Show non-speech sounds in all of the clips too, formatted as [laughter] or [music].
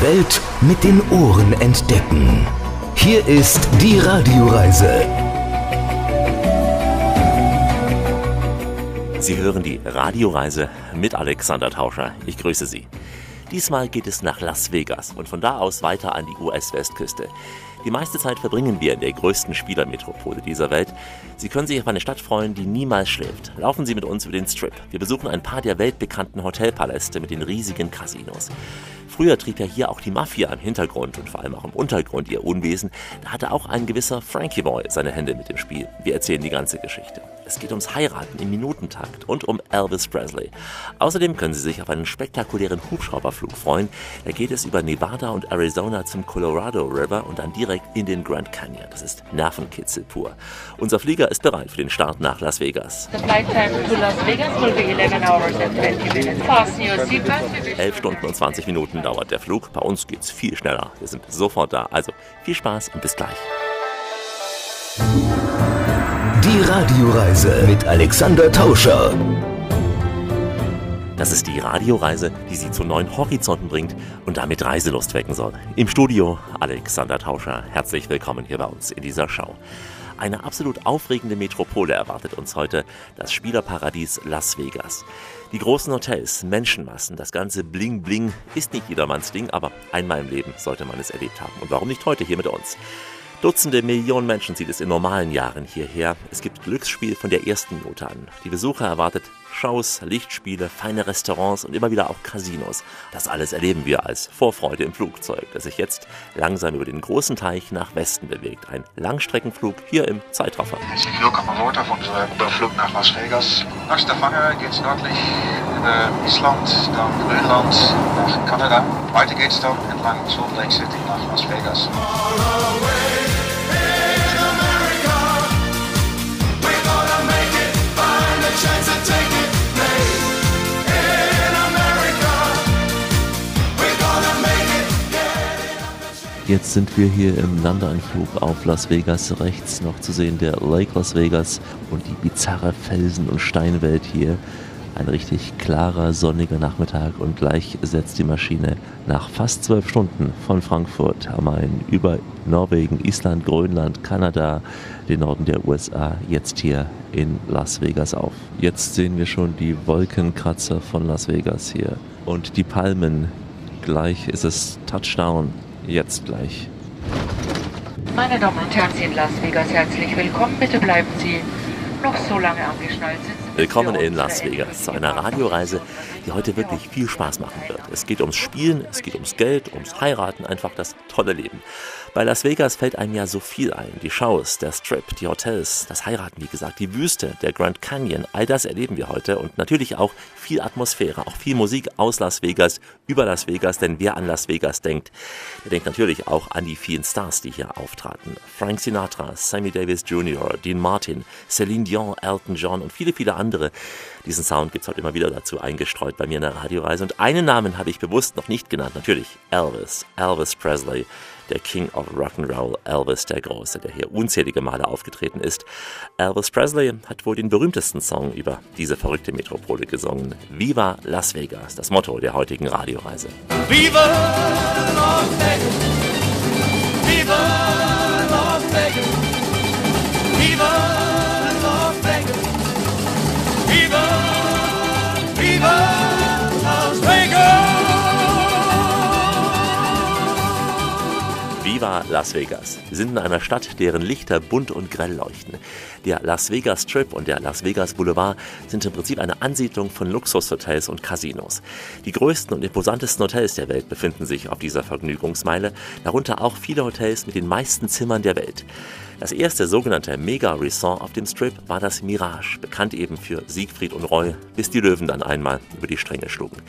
Welt mit den Ohren entdecken. Hier ist die Radioreise. Sie hören die Radioreise mit Alexander Tauscher. Ich grüße Sie. Diesmal geht es nach Las Vegas und von da aus weiter an die US-Westküste. Die meiste Zeit verbringen wir in der größten Spielermetropole dieser Welt. Sie können sich auf eine Stadt freuen, die niemals schläft. Laufen Sie mit uns über den Strip. Wir besuchen ein paar der weltbekannten Hotelpaläste mit den riesigen Casinos. Früher trieb ja hier auch die Mafia im Hintergrund und vor allem auch im Untergrund ihr Unwesen. Da hatte auch ein gewisser Frankie Boy seine Hände mit dem Spiel. Wir erzählen die ganze Geschichte. Es geht ums Heiraten im Minutentakt und um Elvis Presley. Außerdem können Sie sich auf einen spektakulären Hubschrauberflug freuen. Da geht es über Nevada und Arizona zum Colorado River und dann direkt in den Grand Canyon. Das ist Nervenkitzel pur. Unser Flieger ist bereit für den Start nach Las Vegas. The flight time to Las Vegas will be 11 hours and 20 minutes. Fasten your seatbelt. 11 Stunden und 20 Minuten dauert der Flug. Bei uns geht's viel schneller. Wir sind sofort da. Also viel Spaß und bis gleich. Die Radioreise mit Alexander Tauscher. Das ist die Radioreise, die Sie zu neuen Horizonten bringt und damit Reiselust wecken soll. Im Studio Alexander Tauscher. Herzlich willkommen hier bei uns in dieser Show. Eine absolut aufregende Metropole erwartet uns heute, das Spielerparadies Las Vegas. Die großen Hotels, Menschenmassen, das ganze Bling Bling ist nicht jedermanns Ding, aber einmal im Leben sollte man es erlebt haben. Und warum nicht heute hier mit uns? Dutzende Millionen Menschen zieht es in normalen Jahren hierher. Es gibt Glücksspiel von der ersten Minute an. Die Besucher erwartet Shows, Lichtspiele, feine Restaurants und immer wieder auch Casinos. Das alles erleben wir als Vorfreude im Flugzeug, das sich jetzt langsam über den großen Teich nach Westen bewegt. Ein Langstreckenflug hier im Zeitraffer. Herzlich willkommen an Bord auf unserem Überflug nach Las Vegas. Nach Stavanger geht es nördlich über Island, dann Grönland, nach Kanada. Weiter geht's dann entlang Salt Lake City nach Las Vegas. Jetzt sind wir hier im Landeanflug auf Las Vegas. Rechts noch zu sehen der Lake Las Vegas und die bizarre Felsen- und Steinwelt hier. Ein richtig klarer, sonniger Nachmittag und gleich setzt die Maschine nach fast zwölf Stunden von Frankfurt am Main über Norwegen, Island, Grönland, Kanada, den Norden der USA, jetzt hier in Las Vegas auf. Jetzt sehen wir schon die Wolkenkratzer von Las Vegas hier und die Palmen. Gleich ist es Touchdown. Jetzt gleich. Meine Damen und Herren, Sie in Las Vegas, herzlich willkommen. Bitte bleiben Sie noch so lange angeschnallt sitzen. Willkommen in Las Vegas zu einer Radioreise, die heute wirklich viel Spaß machen wird. Es geht ums Spielen, es geht ums Geld, ums Heiraten, einfach das tolle Leben. Bei Las Vegas fällt einem ja so viel ein. Die Shows, der Strip, die Hotels, das Heiraten, wie gesagt, die Wüste, der Grand Canyon, all das erleben wir heute und natürlich auch viel Atmosphäre, auch viel Musik aus Las Vegas, über Las Vegas, denn wer an Las Vegas denkt, der denkt natürlich auch an die vielen Stars, die hier auftraten. Frank Sinatra, Sammy Davis Jr., Dean Martin, Celine Dion, Elton John und viele, viele andere. Diesen Sound gibt's heute immer wieder dazu eingestreut bei mir in der Radioreise. Und einen Namen habe ich bewusst noch nicht genannt, natürlich Elvis, Elvis Presley der King of Rock'n'Roll, Elvis der Große, der hier unzählige Male aufgetreten ist. Elvis Presley hat wohl den berühmtesten Song über diese verrückte Metropole gesungen. Viva Las Vegas, das Motto der heutigen Radioreise. Viva Las Vegas! Viva Las Vegas! Viva! Viva, Las Vegas. Wir sind in einer Stadt, deren Lichter bunt und grell leuchten. Der Las Vegas Strip und der Las Vegas Boulevard sind im Prinzip eine Ansiedlung von Luxushotels und Casinos. Die größten und imposantesten Hotels der Welt befinden sich auf dieser Vergnügungsmeile, darunter auch viele Hotels mit den meisten Zimmern der Welt. Das erste sogenannte Mega-Resort auf dem Strip war das Mirage, bekannt eben für Siegfried und Roy, bis die Löwen dann einmal über die Stränge schlugen.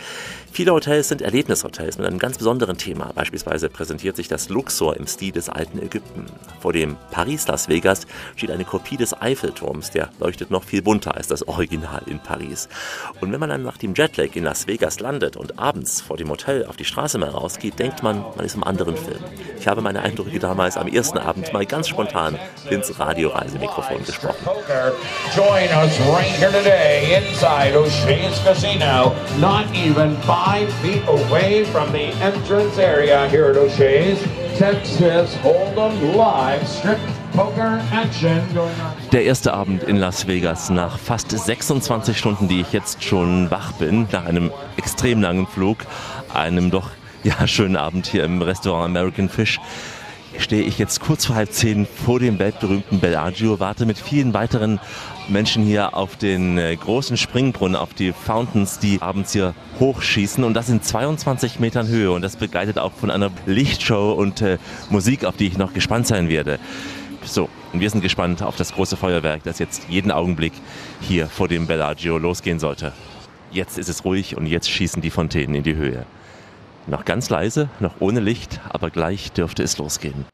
Viele Hotels sind Erlebnishotels mit einem ganz besonderen Thema. Beispielsweise präsentiert sich das Luxor im Stil des alten Ägypten. Vor dem Paris Las Vegas steht eine Kopie des Eiffelturms, der leuchtet noch viel bunter als das Original in Paris. Und wenn man dann nach dem Jetlag in Las Vegas landet und abends vor dem Hotel auf die Straße mal rausgeht, denkt man, man ist im anderen Film. Ich habe meine Eindrücke damals am ersten Abend mal ganz spontan ins Radioreisemikrofon gesprochen. Join us right here today inside O'Shea's Casino, not even five feet away from the entrance area here at O'Shea's. Texas Hold'em Live Strip Poker Action going on. Der erste Abend in Las Vegas nach fast 26 Stunden, die ich jetzt schon wach bin, nach einem extrem langen Flug, einem doch ja schönen Abend hier im Restaurant American Fish stehe ich jetzt kurz vor halb zehn vor dem weltberühmten Bellagio, warte mit vielen weiteren Menschen hier auf den äh, großen Springbrunnen, auf die Fountains, die abends hier hochschießen und das in 22 Metern Höhe und das begleitet auch von einer Lichtshow und äh, Musik, auf die ich noch gespannt sein werde. So, und wir sind gespannt auf das große Feuerwerk, das jetzt jeden Augenblick hier vor dem Bellagio losgehen sollte. Jetzt ist es ruhig und jetzt schießen die Fontänen in die Höhe. Noch ganz leise, noch ohne Licht, aber gleich dürfte es losgehen.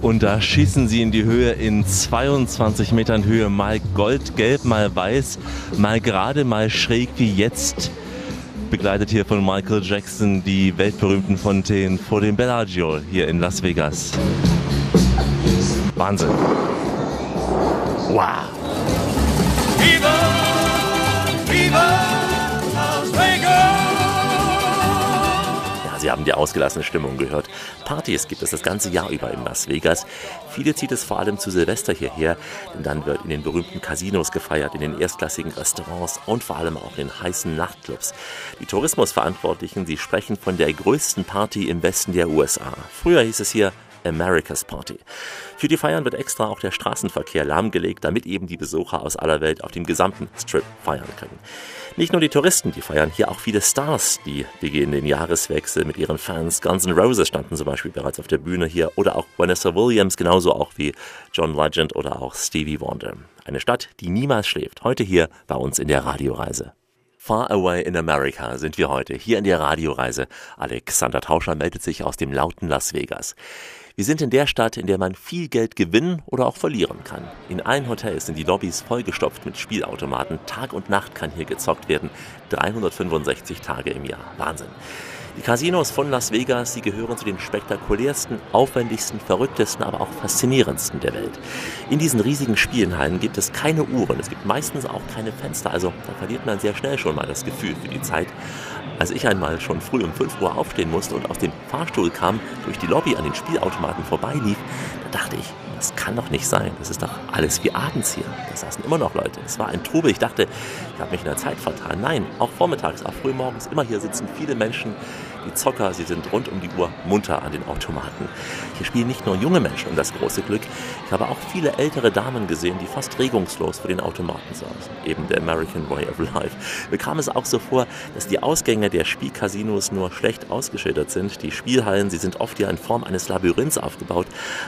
Und da schießen sie in die Höhe in 22 Metern Höhe, mal goldgelb, mal weiß, mal gerade, mal schräg wie jetzt. Begleitet hier von Michael Jackson die weltberühmten Fontänen vor dem Bellagio hier in Las Vegas. Wahnsinn. Wow. Sie haben die ausgelassene Stimmung gehört. Partys gibt es das ganze Jahr über in Las Vegas. Viele zieht es vor allem zu Silvester hierher, denn dann wird in den berühmten Casinos gefeiert, in den erstklassigen Restaurants und vor allem auch in heißen Nachtclubs. Die Tourismusverantwortlichen, sie sprechen von der größten Party im Westen der USA. Früher hieß es hier America's Party. Für die Feiern wird extra auch der Straßenverkehr lahmgelegt, damit eben die Besucher aus aller Welt auf dem gesamten Strip feiern können. Nicht nur die Touristen, die feiern hier auch viele Stars, die begehen den Jahreswechsel mit ihren Fans. Guns N' Roses standen zum Beispiel bereits auf der Bühne hier oder auch Vanessa Williams, genauso auch wie John Legend oder auch Stevie Wonder. Eine Stadt, die niemals schläft. Heute hier bei uns in der Radioreise. Far Away in America sind wir heute hier in der Radioreise. Alexander Tauscher meldet sich aus dem lauten Las Vegas. Wir sind in der Stadt, in der man viel Geld gewinnen oder auch verlieren kann. In allen Hotels sind die Lobbys vollgestopft mit Spielautomaten. Tag und Nacht kann hier gezockt werden. 365 Tage im Jahr. Wahnsinn. Die Casinos von Las Vegas, sie gehören zu den spektakulärsten, aufwendigsten, verrücktesten, aber auch faszinierendsten der Welt. In diesen riesigen Spielenhallen gibt es keine Uhren, es gibt meistens auch keine Fenster, also da verliert man sehr schnell schon mal das Gefühl für die Zeit. Als ich einmal schon früh um 5 Uhr aufstehen musste und aus dem Fahrstuhl kam, durch die Lobby an den Spielautomaten vorbeilief, da dachte ich, das kann doch nicht sein. Das ist doch alles wie abends hier. Da saßen immer noch Leute. Es war ein Trubel. Ich dachte, ich habe mich in der Zeit vertan. Nein, auch vormittags, auch frühmorgens, immer hier sitzen viele Menschen, die Zocker. Sie sind rund um die Uhr munter an den Automaten. Hier spielen nicht nur junge Menschen um das große Glück. Ich habe auch viele ältere Damen gesehen, die fast regungslos vor den Automaten saßen. Eben der American Way of Life. Mir kam es auch so vor, dass die Ausgänge der Spielcasinos nur schlecht ausgeschildert sind. Die Spielhallen, sie sind oft ja in Form eines Labyrinths aufgebaut,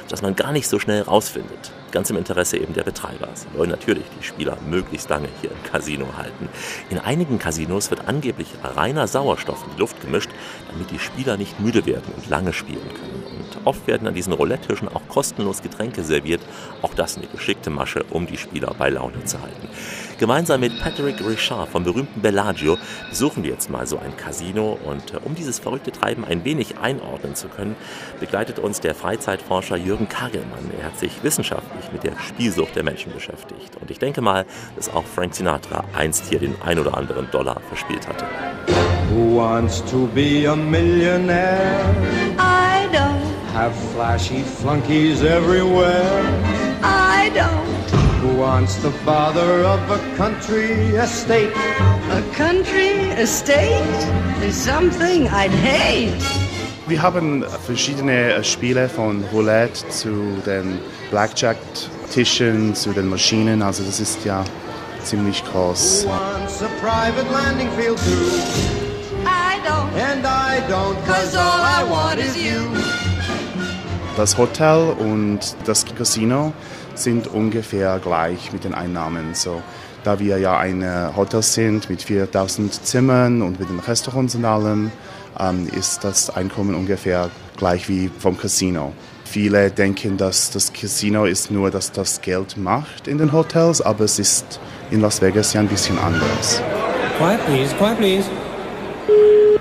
dass man gar nicht so schnell rausfindet. Ganz im Interesse eben der Betreiber. Sie wollen natürlich die Spieler möglichst lange hier im Casino halten. In einigen Casinos wird angeblich reiner Sauerstoff in die Luft gemischt, damit die Spieler nicht müde werden und lange spielen können. Und oft werden an diesen Roulette-Tischen auch kostenlos Getränke serviert. Auch das eine geschickte Masche, um die Spieler bei Laune zu halten. Gemeinsam mit Patrick Richard vom berühmten Bellagio besuchen wir jetzt mal so ein Casino und äh, um dieses verrückte Treiben ein wenig einordnen zu können, begleitet uns der Freizeitforscher Jürgen Kagelmann. Er hat sich wissenschaftlich mit der Spielsucht der Menschen beschäftigt und ich denke mal, dass auch Frank Sinatra einst hier den ein oder anderen Dollar verspielt hatte. Who wants to be a millionaire? I don't, Have flashy flunkies everywhere? Wants the father of a country estate? A country estate is something I'd hate. Wir haben verschiedene Spiele von Roulette zu den Blackjack-Tischen, zu den Maschinen. Also das ist ja ziemlich groß. Who wants a private landing field too? I don't, And I don't, cause all I want is you. Das Hotel und das Casino sind ungefähr gleich mit den Einnahmen. So Da wir ja ein Hotel sind mit 4000 Zimmern und mit den Restaurants und allem, ähm, ist das Einkommen ungefähr gleich wie vom Casino. Viele denken, dass das Casino ist nur, dass das Geld macht in den Hotels, aber es ist in Las Vegas ja ein bisschen anders. Quiet please, quiet please.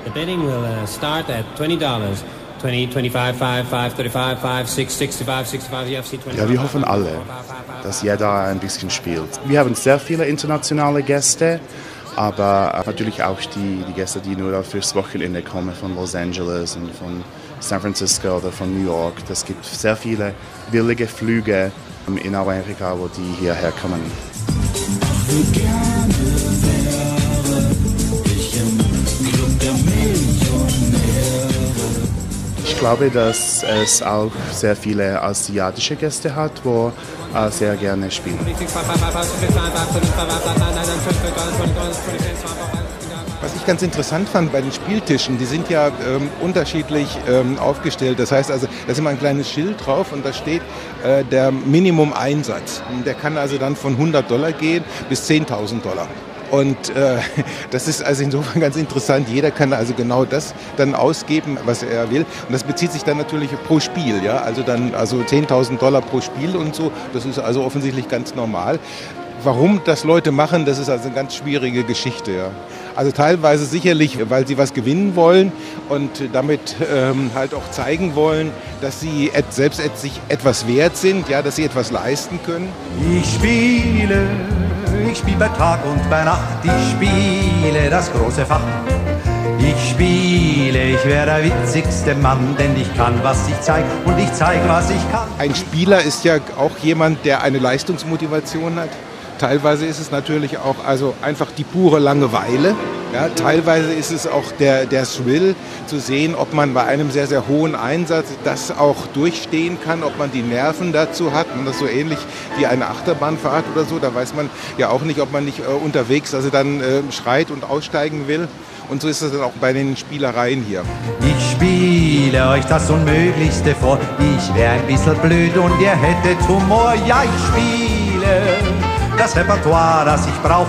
The bidding will uh, start at $20. 20, 25, 5, 5, 35, 5, 6, 65, 65, UFC 20. Ja, wir hoffen alle, dass jeder ein bisschen spielt. Wir haben sehr viele internationale Gäste, aber natürlich auch die, die Gäste, die nur fürs Wochenende kommen von Los Angeles und von San Francisco oder von New York. Es gibt sehr viele billige Flüge in Amerika, wo die hierher kommen. Glaube, dass es auch sehr viele asiatische Gäste hat, wo äh, sehr gerne spielen. Was ich ganz interessant fand bei den Spieltischen, die sind ja ähm, unterschiedlich ähm, aufgestellt. Das heißt also, da ist immer ein kleines Schild drauf und da steht äh, der Minimum-Einsatz. Der kann also dann von 100 Dollar gehen bis 10.000 Dollar. Und äh, [laughs] das ist also insofern ganz interessant. Jeder kann also genau das dann ausgeben, was er will. Und das bezieht sich dann natürlich pro Spiel. Ja? Also dann also 10.000 Dollar pro Spiel und so. Das ist also offensichtlich ganz normal. Warum das Leute machen, das ist also eine ganz schwierige Geschichte. Ja. Also teilweise sicherlich, weil sie was gewinnen wollen und damit ähm, halt auch zeigen wollen, dass sie selbst sich etwas wert sind, ja, dass sie etwas leisten können. Ich spiele, ich spiele bei Tag und bei Nacht, ich spiele das große Fach. Ich spiele, ich wäre der witzigste Mann, denn ich kann, was ich zeig und ich zeig, was ich kann. Ein Spieler ist ja auch jemand, der eine Leistungsmotivation hat. Teilweise ist es natürlich auch also einfach die pure Langeweile. Ja, teilweise ist es auch der, der Thrill zu sehen, ob man bei einem sehr, sehr hohen Einsatz das auch durchstehen kann, ob man die Nerven dazu hat. Und das ist so ähnlich wie eine Achterbahnfahrt oder so. Da weiß man ja auch nicht, ob man nicht äh, unterwegs also dann äh, schreit und aussteigen will. Und so ist es dann auch bei den Spielereien hier. Ich spiele euch das Unmöglichste vor. Ich wäre ein bisschen blöd und ihr hättet Humor. Ja, ich spiele das Repertoire, das ich brauch,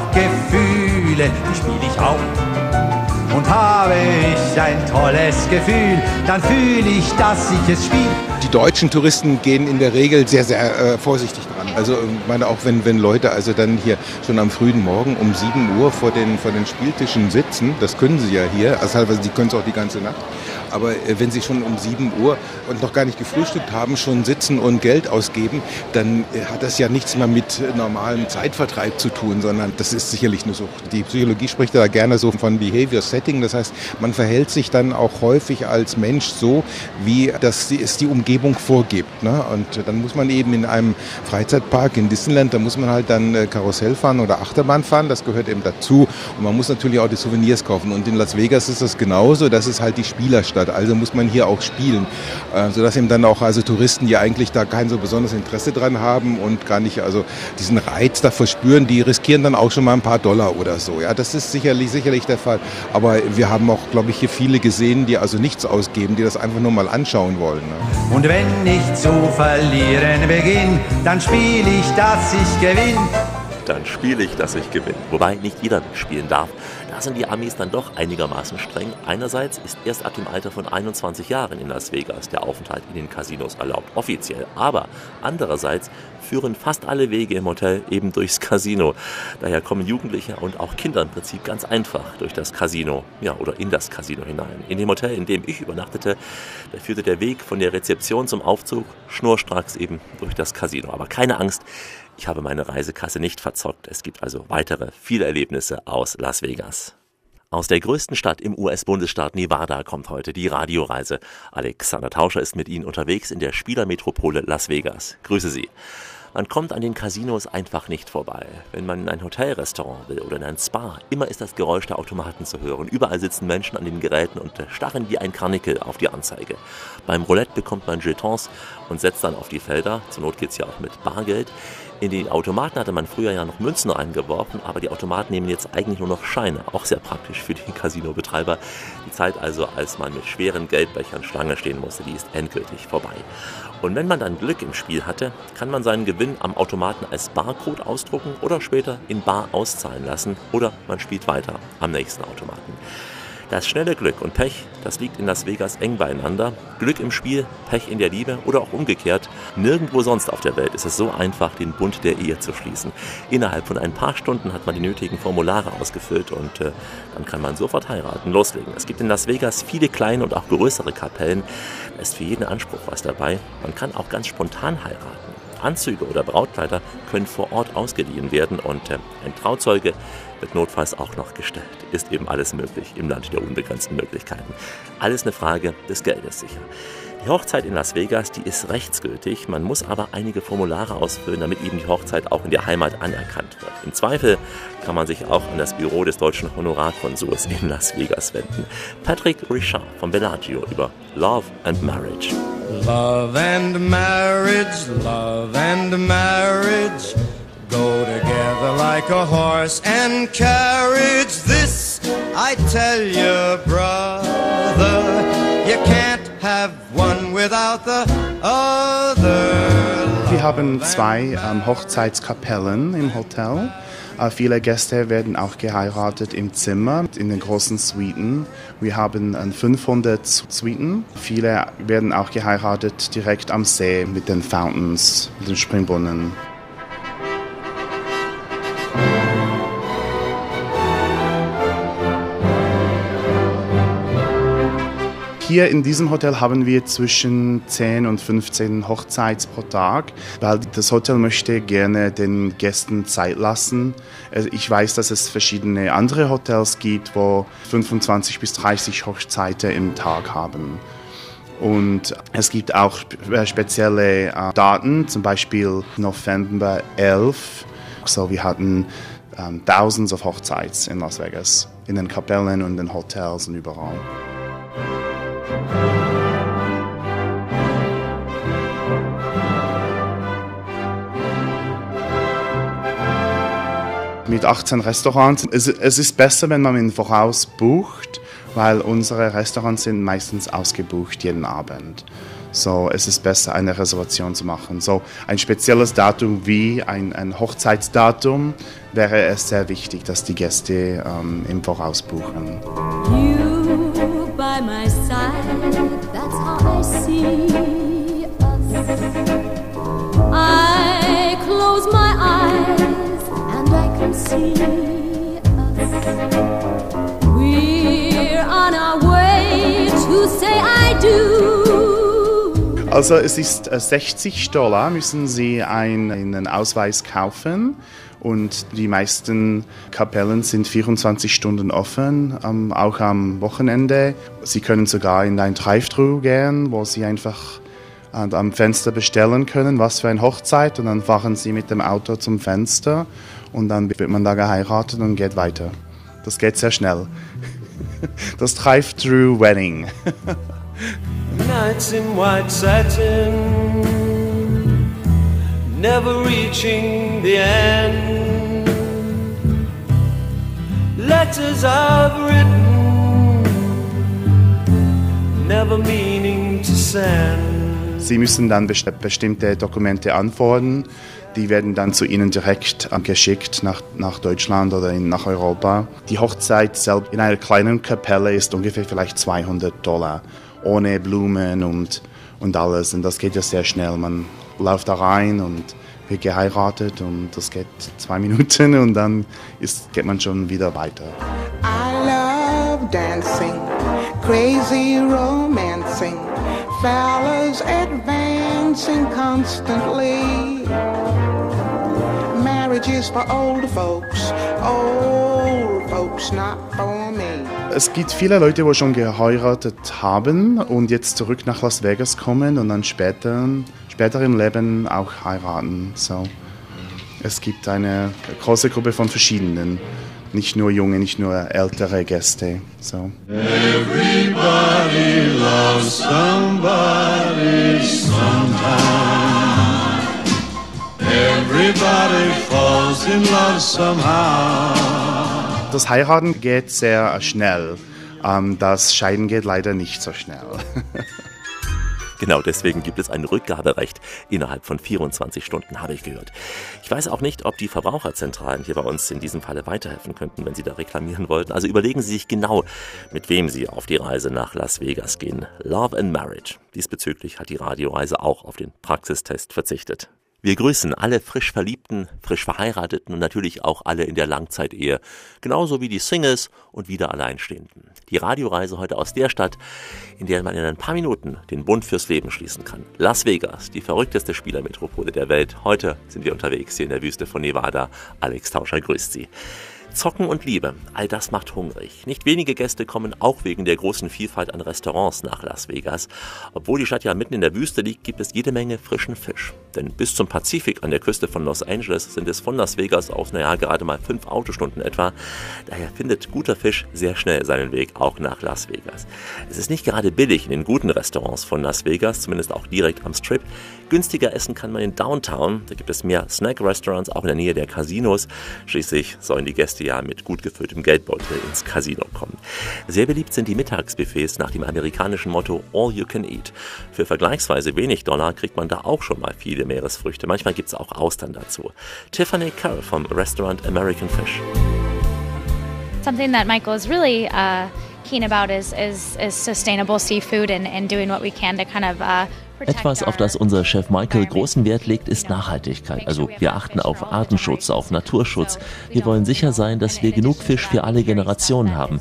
Gefühle, die spiele ich auch. Und habe ich ein tolles Gefühl, dann fühle ich, dass ich es spiele. Die deutschen Touristen gehen in der Regel sehr, sehr äh, vorsichtig dran. Also ich meine auch, wenn, wenn Leute also dann hier schon am frühen Morgen um 7 Uhr vor den, vor den Spieltischen sitzen, das können sie ja hier, also teilweise, die können es auch die ganze Nacht, aber äh, wenn Sie schon um 7 Uhr und noch gar nicht gefrühstückt haben, schon sitzen und Geld ausgeben, dann äh, hat das ja nichts mehr mit normalem Zeitvertreib zu tun, sondern das ist sicherlich eine Sucht. Die Psychologie spricht da gerne so von Behavior Setting. Das heißt, man verhält sich dann auch häufig als Mensch so, wie das es die Umgebung vorgibt. Ne? Und dann muss man eben in einem Freizeitpark in Disneyland, da muss man halt dann äh, Karussell fahren oder Achterbahn fahren. Das gehört eben dazu. Und man muss natürlich auch die Souvenirs kaufen. Und in Las Vegas ist das genauso. Das ist halt die Spielerstadt. Also muss man hier auch spielen, äh, sodass eben dann auch also Touristen, die eigentlich da kein so besonderes Interesse dran haben und gar nicht also diesen Reiz da verspüren, die riskieren dann auch schon mal ein paar Dollar oder so. Ja, das ist sicherlich sicherlich der Fall. Aber wir haben auch, glaube ich, hier viele gesehen, die also nichts ausgeben, die das einfach nur mal anschauen wollen. Ne? Und wenn ich zu verlieren beginne, dann spiele ich, dass ich gewinne dann spiele ich, dass ich gewinne. Wobei nicht jeder spielen darf. Sind die Amis dann doch einigermaßen streng. Einerseits ist erst ab dem Alter von 21 Jahren in Las Vegas der Aufenthalt in den Casinos erlaubt, offiziell. Aber andererseits führen fast alle Wege im Hotel eben durchs Casino. Daher kommen Jugendliche und auch Kinder im Prinzip ganz einfach durch das Casino, ja, oder in das Casino hinein. In dem Hotel, in dem ich übernachtete, da führte der Weg von der Rezeption zum Aufzug schnurstracks eben durch das Casino. Aber keine Angst, ich habe meine Reisekasse nicht verzockt. Es gibt also weitere viele Erlebnisse aus Las Vegas. Aus der größten Stadt im US-Bundesstaat Nevada kommt heute die Radioreise. Alexander Tauscher ist mit Ihnen unterwegs in der Spielermetropole Las Vegas. Grüße Sie. Man kommt an den Casinos einfach nicht vorbei. Wenn man in ein Hotelrestaurant will oder in ein Spa, immer ist das Geräusch der Automaten zu hören. Überall sitzen Menschen an den Geräten und starren wie ein Karnickel auf die Anzeige. Beim Roulette bekommt man Jetons und setzt dann auf die Felder. Zur Not geht's ja auch mit Bargeld. In die Automaten hatte man früher ja noch Münzen reingeworfen, aber die Automaten nehmen jetzt eigentlich nur noch Scheine. Auch sehr praktisch für die [laughs] Casinobetreiber. Die Zeit also, als man mit schweren Geldbechern Schlange stehen musste, die ist endgültig vorbei. Und wenn man dann Glück im Spiel hatte, kann man seinen Gewinn am Automaten als Barcode ausdrucken oder später in Bar auszahlen lassen oder man spielt weiter am nächsten Automaten. Das schnelle Glück und Pech, das liegt in Las Vegas eng beieinander. Glück im Spiel, Pech in der Liebe oder auch umgekehrt. Nirgendwo sonst auf der Welt ist es so einfach, den Bund der Ehe zu schließen. Innerhalb von ein paar Stunden hat man die nötigen Formulare ausgefüllt und äh, dann kann man sofort heiraten, loslegen. Es gibt in Las Vegas viele kleine und auch größere Kapellen. Da ist für jeden Anspruch was dabei. Man kann auch ganz spontan heiraten. Anzüge oder Brautkleider können vor Ort ausgeliehen werden und äh, ein Trauzeuge wird notfalls auch noch gestellt. Ist eben alles möglich im Land der unbegrenzten Möglichkeiten. Alles eine Frage des Geldes sicher. Die Hochzeit in Las Vegas, die ist rechtsgültig. Man muss aber einige Formulare ausfüllen, damit eben die Hochzeit auch in der Heimat anerkannt wird. Im Zweifel kann man sich auch an das Büro des deutschen Honorarkonsuls in Las Vegas wenden. Patrick Richard von Bellagio über Love and Marriage. Love and marriage, love and marriage go together like a horse and carriage. This I tell you, brother, you can't have one without the other. Wir haben zwei ähm, Hochzeitskapellen im Hotel. Äh, viele Gäste werden auch geheiratet im Zimmer, in den großen Suiten. Wir haben äh, 500 Suiten. Viele werden auch geheiratet direkt am See mit den Fountains, mit den Springbrunnen. Hier in diesem Hotel haben wir zwischen 10 und 15 Hochzeits pro Tag, weil das Hotel möchte gerne den Gästen Zeit lassen. Also ich weiß, dass es verschiedene andere Hotels gibt, wo 25 bis 30 Hochzeiten im Tag haben. Und es gibt auch spezielle äh, Daten, zum Beispiel November 11. So, wir hatten um, thousands of Hochzeits in Las Vegas, in den Kapellen und den Hotels und überall. Mit 18 Restaurants. Es, es ist besser, wenn man im Voraus bucht, weil unsere Restaurants sind meistens ausgebucht jeden Abend. So, es ist besser, eine Reservation zu machen. So, ein spezielles Datum wie ein, ein Hochzeitsdatum wäre es sehr wichtig, dass die Gäste ähm, im Voraus buchen. You by my side, that's how I see us. I close my Also es ist äh, 60 Dollar, müssen Sie einen, einen Ausweis kaufen und die meisten Kapellen sind 24 Stunden offen, ähm, auch am Wochenende. Sie können sogar in ein Drive-Thru gehen, wo Sie einfach äh, am Fenster bestellen können, was für eine Hochzeit und dann fahren Sie mit dem Auto zum Fenster und dann wird man da geheiratet und geht weiter. Das geht sehr schnell. Das Drive-Thru-Wedding. Nights in white satin, never reaching the end. Letters I've written, never meaning to send. Sie müssen dann best bestimmte Dokumente antworten. Die werden dann zu Ihnen direkt äh, geschickt nach, nach Deutschland oder in, nach Europa. Die Hochzeit selbst in einer kleinen Kapelle ist ungefähr vielleicht 200 Dollar, ohne Blumen und, und alles. Und das geht ja sehr schnell. Man läuft da rein und wird geheiratet und das geht zwei [laughs] Minuten und dann ist, geht man schon wieder weiter. I love dancing, crazy romancing, fellas advancing constantly. Marriage is for old folks, old folks, not for me. Es gibt viele Leute, die schon geheiratet haben und jetzt zurück nach Las Vegas kommen und dann später, später im Leben auch heiraten. So. Es gibt eine große Gruppe von verschiedenen, nicht nur junge, nicht nur ältere Gäste. So. Everybody loves somebody sometime. Every Everybody falls in love somehow. Das Heiraten geht sehr schnell. Ähm, Das Scheiden geht leider nicht so schnell. [laughs] Genau, deswegen gibt es ein Rückgaberecht innerhalb von 24 Stunden, habe ich gehört. Ich weiß auch nicht, ob die Verbraucherzentralen hier bei uns in diesem Falle weiterhelfen könnten, wenn Sie da reklamieren wollten. Also überlegen Sie sich genau, mit wem Sie auf die Reise nach Las Vegas gehen. Love and Marriage. Diesbezüglich hat die Radioreise auch auf den Praxistest verzichtet. Wir grüßen alle frisch Verliebten, frisch Verheirateten und natürlich auch alle in der Langzeitehe, genauso wie die Singles und wieder Alleinstehenden. Die Radioreise heute aus der Stadt, in der man in ein paar Minuten den Bund fürs Leben schließen kann. Las Vegas, die verrückteste Spielermetropole der Welt. Heute sind wir unterwegs hier in der Wüste von Nevada. Alex Tauscher grüßt Sie. Zocken und Liebe, all das macht hungrig. Nicht wenige Gäste kommen auch wegen der großen Vielfalt an Restaurants nach Las Vegas. Obwohl die Stadt ja mitten in der Wüste liegt, gibt es jede Menge frischen Fisch. Denn bis zum Pazifik an der Küste von Los Angeles sind es von Las Vegas aus, naja, gerade mal fünf Autostunden etwa. Daher findet guter Fisch sehr schnell seinen Weg auch nach Las Vegas. Es ist nicht gerade billig in den guten Restaurants von Las Vegas, zumindest auch direkt am Strip. Günstiger essen kann man in Downtown. Da gibt es mehr Snack-Restaurants, auch in der Nähe der Casinos. Schließlich sollen die Gäste ja mit gut gefülltem Geldbeutel ins Casino kommen. Sehr beliebt sind die Mittagsbuffets nach dem amerikanischen Motto All You Can Eat. Für vergleichsweise wenig Dollar kriegt man da auch schon mal viele Meeresfrüchte. Manchmal gibt es auch Austern dazu. Tiffany Carroll vom Restaurant American Fish. Something that Michael is really uh, keen about is, is, is sustainable seafood and, and doing what we can to kind of uh, Etwas, auf das unser Chef Michael großen Wert legt, ist Nachhaltigkeit. Also wir achten auf Artenschutz, auf Naturschutz. Wir wollen sicher sein, dass wir genug Fisch für alle Generationen haben.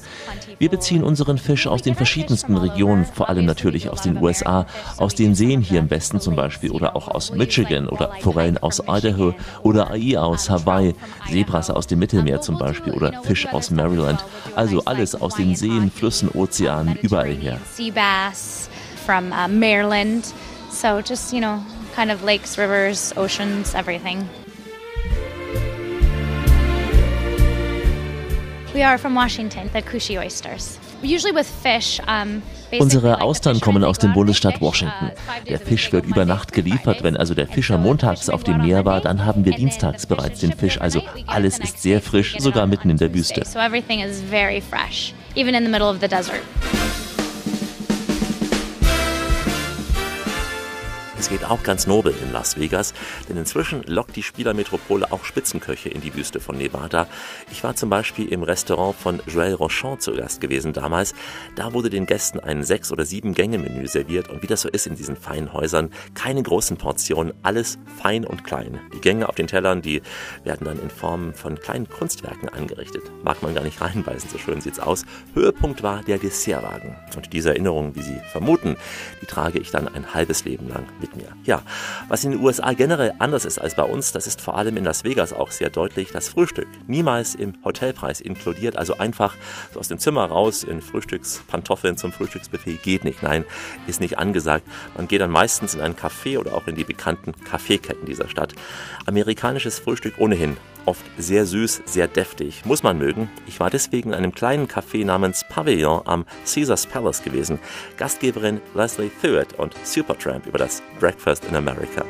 Wir beziehen unseren Fisch aus den verschiedensten Regionen, vor allem natürlich aus den USA, aus den Seen hier im Westen zum Beispiel oder auch aus Michigan oder Forellen aus Idaho oder AI aus Hawaii, Zebras aus dem Mittelmeer zum Beispiel oder Fisch aus Maryland. Also alles aus den Seen, Flüssen, Ozeanen, überall her. sea bass uh, Maryland. So just, you know, kind of lakes, rivers, oceans, everything. We are from Washington, the Cushy oysters. Usually with fish, um, basically Unsere Austern kommen aus dem Bundesstaat Washington. Der Fisch wird über Nacht geliefert. Wenn also der Fischer montags auf dem Meer war, dann haben wir dienstags bereits den Fisch. Also alles ist sehr frisch, sogar mitten in der Wüste. So everything is very fresh, even in the middle of the desert. Es geht auch ganz nobel in Las Vegas, denn inzwischen lockt die Spielermetropole auch Spitzenköche in die Wüste von Nevada. Ich war zum Beispiel im Restaurant von Joël Rochon zu Gast gewesen damals. Da wurde den Gästen ein sechs oder sieben Gänge Menü serviert und wie das so ist in diesen feinen Häusern, keine großen Portionen, alles fein und klein. Die Gänge auf den Tellern, die werden dann in Form von kleinen Kunstwerken angerichtet. Mag man gar nicht reinbeißen, so schön sieht's aus. Höhepunkt war der Dessertwagen. Und diese Erinnerung, wie Sie vermuten, die trage ich dann ein halbes Leben lang mit mir. Ja, was in den USA generell anders ist als bei uns, das ist vor allem in Las Vegas auch sehr deutlich, das Frühstück. Niemals im Hotelpreis inkludiert, also einfach so aus dem Zimmer raus in Frühstückspantoffeln zum Frühstücksbuffet geht nicht. Nein, ist nicht angesagt. Man geht dann meistens in ein Café oder auch in die bekannten Kaffeeketten dieser Stadt. Amerikanisches Frühstück ohnehin oft sehr süß, sehr deftig. Muss man mögen. Ich war deswegen in einem kleinen Café namens Pavillon am Caesars Palace gewesen. Gastgeberin Leslie Thewett und Supertramp über das Breakfast in America.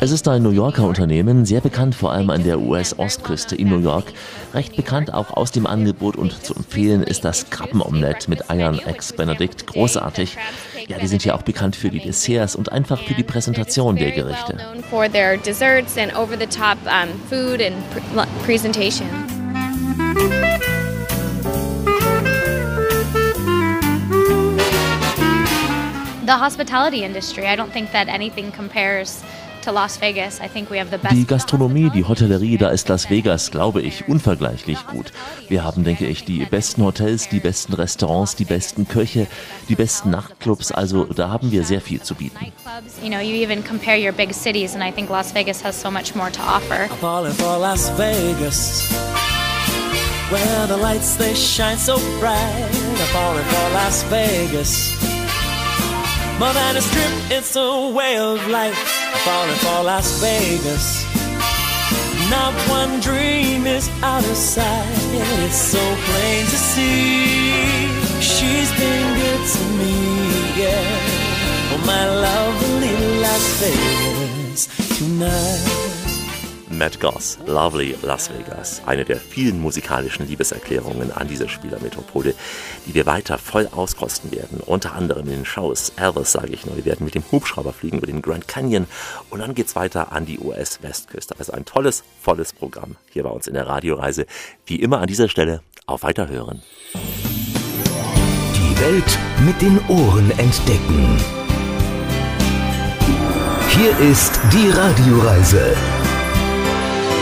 Es ist ein New Yorker Unternehmen, sehr bekannt vor allem an der US-Ostküste in New York. Recht bekannt auch aus dem Angebot und zu empfehlen ist das Krabbenomelett mit Eiern ex Benedict. Großartig. Ja, die sind ja auch bekannt für die Desserts und einfach für die Präsentation der Gerichte. Die Gastronomie, die Hotellerie, da ist Las Vegas, glaube ich, unvergleichlich gut. Wir haben, denke ich, die besten Hotels, die besten Restaurants, die besten Köche, die besten Nachtclubs. Also da haben wir sehr viel zu bieten. You know, you even compare your big cities, and I think Las Vegas has so much more to offer. Falling for Las Vegas, where the lights they shine so bright. I'm falling for Las Vegas. More than a strip, it's a way of life. Falling for Las Vegas. Not one dream is out of sight. It's so plain to see. She's been good to me, yeah. Oh, my lovely Las Vegas tonight. Matt Goss, Lovely Las Vegas. Eine der vielen musikalischen Liebeserklärungen an diese Spielermetropole, die wir weiter voll auskosten werden. Unter anderem in den Shows. Elvis, sage ich nur. Wir werden mit dem Hubschrauber fliegen über den Grand Canyon und dann geht's weiter an die US-Westküste. Also ein tolles, volles Programm hier bei uns in der Radioreise. Wie immer an dieser Stelle auf Weiterhören. Die Welt mit den Ohren entdecken. Hier ist die Radioreise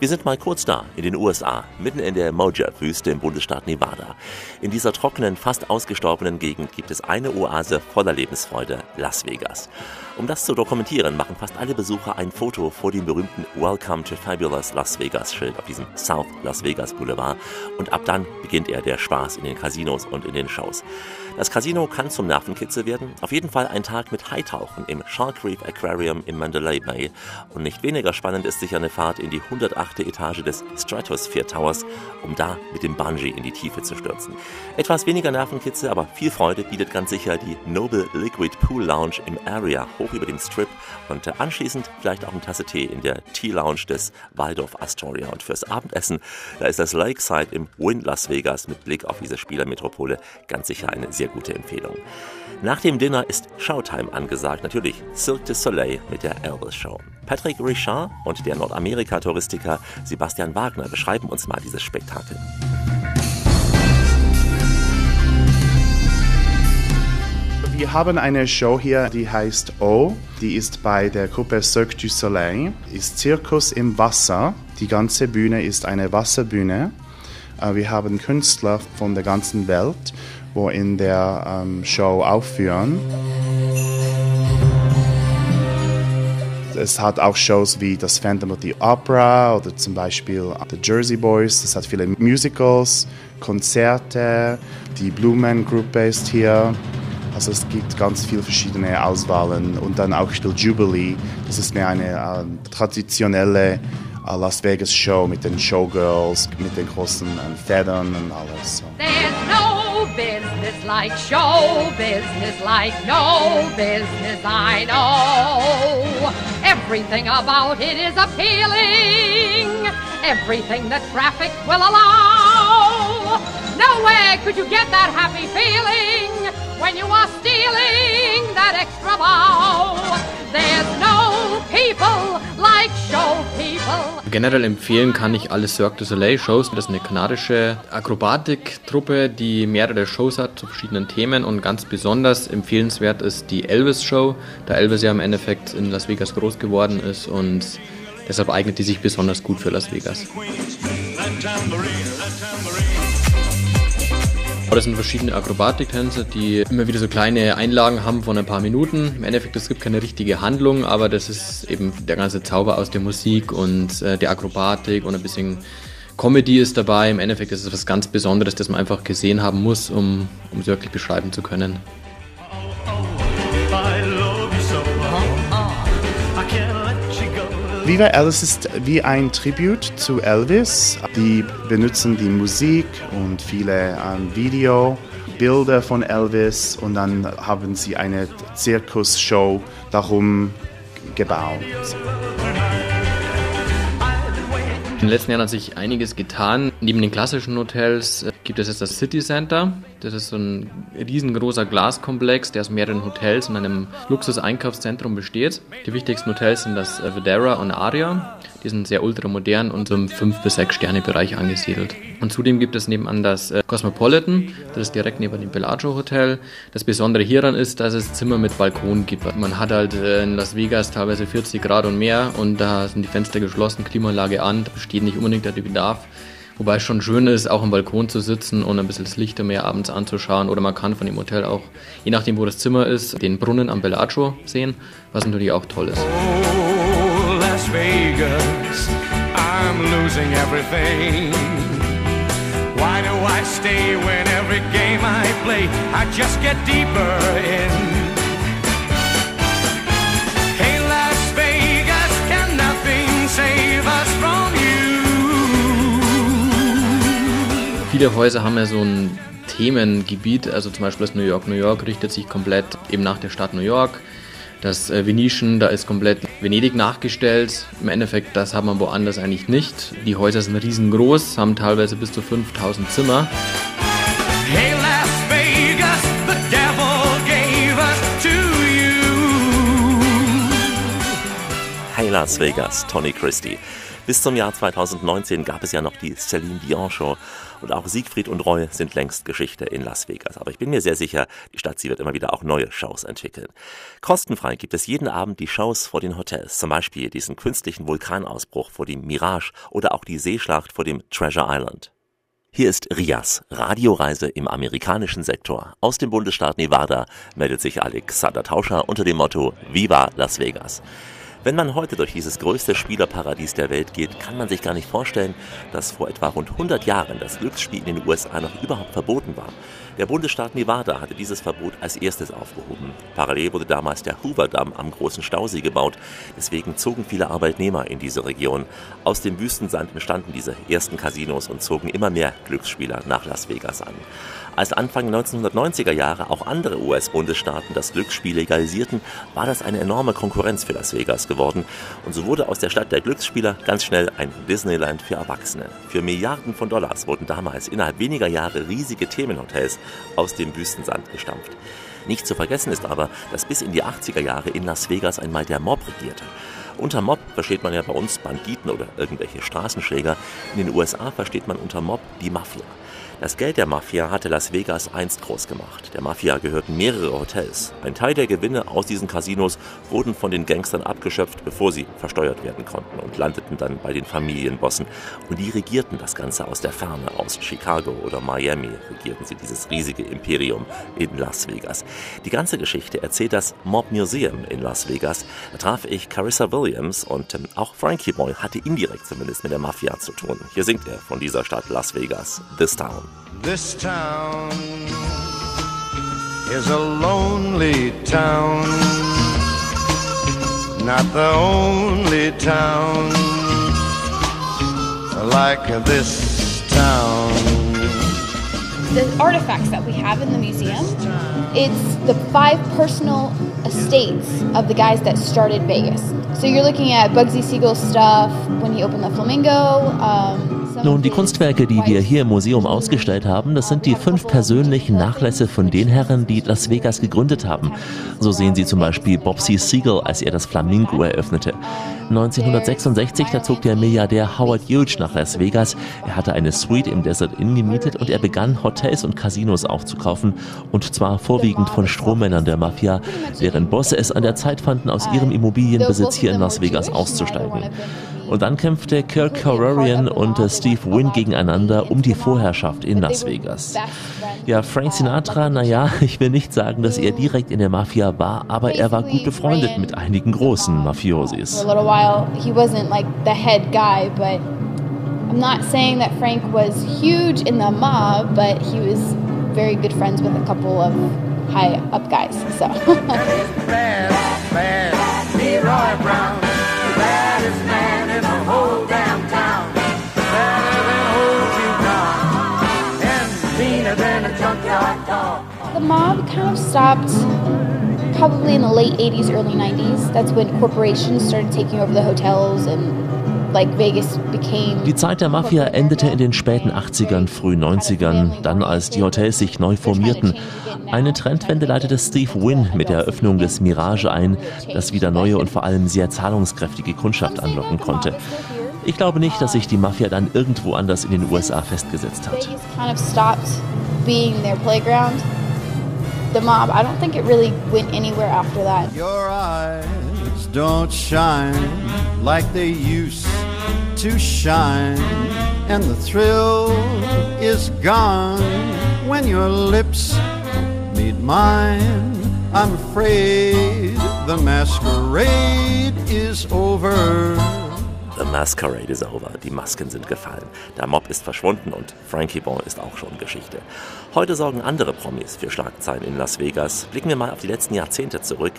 Wir sind mal kurz da, in den USA, mitten in der Mojave-Wüste im Bundesstaat Nevada. In dieser trockenen, fast ausgestorbenen Gegend gibt es eine Oase voller Lebensfreude, Las Vegas. Um das zu dokumentieren, machen fast alle Besucher ein Foto vor dem berühmten Welcome to Fabulous Las Vegas Schild auf diesem South Las Vegas Boulevard und ab dann beginnt er der Spaß in den Casinos und in den Shows. Das Casino kann zum Nervenkitzel werden. Auf jeden Fall ein Tag mit Haitauchen im Shark Reef Aquarium im Mandalay Bay. Und nicht weniger spannend ist sicher eine Fahrt in die 108. Etage des Stratosphere Towers, um da mit dem Bungee in die Tiefe zu stürzen. Etwas weniger Nervenkitzel, aber viel Freude bietet ganz sicher die Noble Liquid Pool Lounge im Area hoch über dem Strip und anschließend vielleicht auch eine Tasse Tee in der Tea Lounge des Waldorf Astoria. Und fürs Abendessen, da ist das Lakeside im Wynn Las Vegas mit Blick auf diese Spielermetropole ganz sicher eine sehr gute Empfehlung. Nach dem Dinner ist Showtime angesagt, natürlich Cirque du Soleil mit der Elvis Show. Patrick Richard und der Nordamerika-Touristiker Sebastian Wagner beschreiben uns mal dieses Spektakel. Wir haben eine Show hier, die heißt O. Die ist bei der Gruppe Cirque du Soleil. Ist Zirkus im Wasser. Die ganze Bühne ist eine Wasserbühne. Äh, Wir haben Künstler von der ganzen Welt, wo in der ähm, Show aufführen. Es hat auch Shows wie das Phantom of the Opera oder zum Beispiel The Jersey Boys. Es hat viele Musicals, Konzerte. Die Blumen-Gruppe ist hier. Also es gibt ganz viele verschiedene Auswahlen und dann auch still Jubilee. Das ist mehr eine äh, traditionelle äh, Las Vegas Show mit den Showgirls, mit den großen äh, Federn und alles. So. There's no business like show business, like no business I know. Everything about it is appealing, everything that traffic will allow. Nowhere could you get that happy feeling when you are stealing that extra bow. There's no people like show people. Generell empfehlen kann ich alle Cirque du Soleil Shows. Das ist eine kanadische Akrobatiktruppe, die mehrere Shows hat zu verschiedenen Themen und ganz besonders empfehlenswert ist die Elvis Show, da Elvis ja im Endeffekt in Las Vegas groß geworden ist und deshalb eignet die sich besonders gut für Las Vegas. Das sind verschiedene Akrobatiktänze, die immer wieder so kleine Einlagen haben von ein paar Minuten. Im Endeffekt, es gibt keine richtige Handlung, aber das ist eben der ganze Zauber aus der Musik und äh, der Akrobatik und ein bisschen Comedy ist dabei. Im Endeffekt ist es was ganz Besonderes, das man einfach gesehen haben muss, um, um es wirklich beschreiben zu können. Viva Elvis ist wie ein Tribut zu Elvis. Die benutzen die Musik und viele ähm, Videobilder von Elvis und dann haben sie eine Zirkusshow darum gebaut. In den letzten Jahren hat sich einiges getan. Neben den klassischen Hotels gibt es jetzt das City Center. Das ist so ein riesengroßer Glaskomplex, der aus mehreren Hotels und einem Luxus-Einkaufszentrum besteht. Die wichtigsten Hotels sind das Videra und Aria. Die sind sehr ultramodern und im 5- bis 6-Sterne-Bereich angesiedelt. Und zudem gibt es nebenan das äh, Cosmopolitan, das ist direkt neben dem Bellagio Hotel. Das Besondere hieran ist, dass es Zimmer mit Balkon gibt. Man hat halt äh, in Las Vegas teilweise 40 Grad und mehr und da sind die Fenster geschlossen, Klimaanlage an, da besteht nicht unbedingt der Bedarf. Wobei es schon schön ist, auch am Balkon zu sitzen und ein bisschen das Licht mehr abends anzuschauen. Oder man kann von dem Hotel auch, je nachdem wo das Zimmer ist, den Brunnen am Bellagio sehen, was natürlich auch toll ist. Oh, Las Vegas, I'm losing everything. Why do I stay when every game I play, I just get deeper in? Viele Häuser haben ja so ein Themengebiet, also zum Beispiel das New York. New York richtet sich komplett eben nach der Stadt New York. Das äh, Venetian, da ist komplett Venedig nachgestellt. Im Endeffekt, das hat man woanders eigentlich nicht. Die Häuser sind riesengroß, haben teilweise bis zu 5000 Zimmer. Hey, Las Vegas, the devil gave us to you. Hey Las Vegas, Tony Christie. Bis zum Jahr 2019 gab es ja noch die Celine Dion Show und auch Siegfried und Roy sind längst Geschichte in Las Vegas. Aber ich bin mir sehr sicher, die Stadt, sie wird immer wieder auch neue Shows entwickeln. Kostenfrei gibt es jeden Abend die Shows vor den Hotels. Zum Beispiel diesen künstlichen Vulkanausbruch vor dem Mirage oder auch die Seeschlacht vor dem Treasure Island. Hier ist Rias, Radioreise im amerikanischen Sektor. Aus dem Bundesstaat Nevada meldet sich Alexander Tauscher unter dem Motto Viva Las Vegas. Wenn man heute durch dieses größte Spielerparadies der Welt geht, kann man sich gar nicht vorstellen, dass vor etwa rund 100 Jahren das Glücksspiel in den USA noch überhaupt verboten war. Der Bundesstaat Nevada hatte dieses Verbot als erstes aufgehoben. Parallel wurde damals der Hoover-Damm am großen Stausee gebaut. Deswegen zogen viele Arbeitnehmer in diese Region. Aus dem Wüstensand entstanden diese ersten Casinos und zogen immer mehr Glücksspieler nach Las Vegas an. Als Anfang 1990er Jahre auch andere US-Bundesstaaten das Glücksspiel legalisierten, war das eine enorme Konkurrenz für Las Vegas geworden. Und so wurde aus der Stadt der Glücksspieler ganz schnell ein Disneyland für Erwachsene. Für Milliarden von Dollars wurden damals innerhalb weniger Jahre riesige Themenhotels aus dem Wüstensand gestampft. Nicht zu vergessen ist aber, dass bis in die 80er Jahre in Las Vegas einmal der Mob regierte. Unter Mob versteht man ja bei uns Banditen oder irgendwelche Straßenschläger. In den USA versteht man unter Mob die Mafia. Das Geld der Mafia hatte Las Vegas einst groß gemacht. Der Mafia gehörten mehrere Hotels. Ein Teil der Gewinne aus diesen Casinos wurden von den Gangstern abgeschöpft, bevor sie versteuert werden konnten und landeten dann bei den Familienbossen. Und die regierten das Ganze aus der Ferne. Aus Chicago oder Miami regierten sie dieses riesige Imperium in Las Vegas. Die ganze Geschichte erzählt das Mob Museum in Las Vegas. Da traf ich Carissa Williams und ähm, auch Frankie Boy hatte indirekt zumindest mit der Mafia zu tun. Hier singt er von dieser Stadt Las Vegas, This Town. This town is a lonely town, not the only town like this town. the artifacts that we have in the museum, it's the five personal estates of the guys that started Vegas. So you're looking at Bugsy Siegel's stuff when he opened the Flamingo. Um, Nun, die Kunstwerke, die wir hier im Museum ausgestellt haben, das sind die fünf persönlichen Nachlässe von den Herren, die Las Vegas gegründet haben. So sehen Sie zum Beispiel Bob C. Siegel, als er das Flamingo eröffnete. 1966, da zog der Milliardär Howard Hughes nach Las Vegas. Er hatte eine Suite im Desert Inn gemietet und er begann, Hotels und Casinos aufzukaufen. Und zwar vorwiegend von Strohmännern der Mafia, deren Bosse es an der Zeit fanden, aus ihrem Immobilienbesitz hier in Las Vegas auszusteigen. Und dann kämpfte Kirk Cororian und äh, Steve Wynn gegeneinander um die Vorherrschaft in Las Vegas. Ja, Frank Sinatra, naja, [laughs] ich will nicht sagen, dass er direkt in der Mafia war, aber er war gut befreundet mit einigen großen Mafiosis. While. He wasn't like the head guy, but I'm not saying that Frank was huge in the mob, but he was very good friends with a couple of high up guys. So. [laughs] The mob kind of stopped probably in the late 80s, early 90s. That's when corporations started taking over the hotels and like Vegas became. Die Zeit der Mafia endete in den späten 80ern, frühen 90ern, dann als die Hotels sich neu formierten. Eine Trendwende leitete Steve Wynn mit der Eröffnung des Mirage ein, das wieder neue und vor allem sehr zahlungskräftige Kundschaft anlocken konnte. Ich glaube nicht, dass sich die Mafia dann irgendwo anders in den USA festgesetzt hat. The mob, I don't think it really went anywhere after that. Your eyes don't shine like they used to shine, and the thrill is gone when your lips meet mine. I'm afraid the masquerade is over. The Masquerade is over. Die Masken sind gefallen. Der Mob ist verschwunden und Frankie Bon ist auch schon Geschichte. Heute sorgen andere Promis für Schlagzeilen in Las Vegas. Blicken wir mal auf die letzten Jahrzehnte zurück.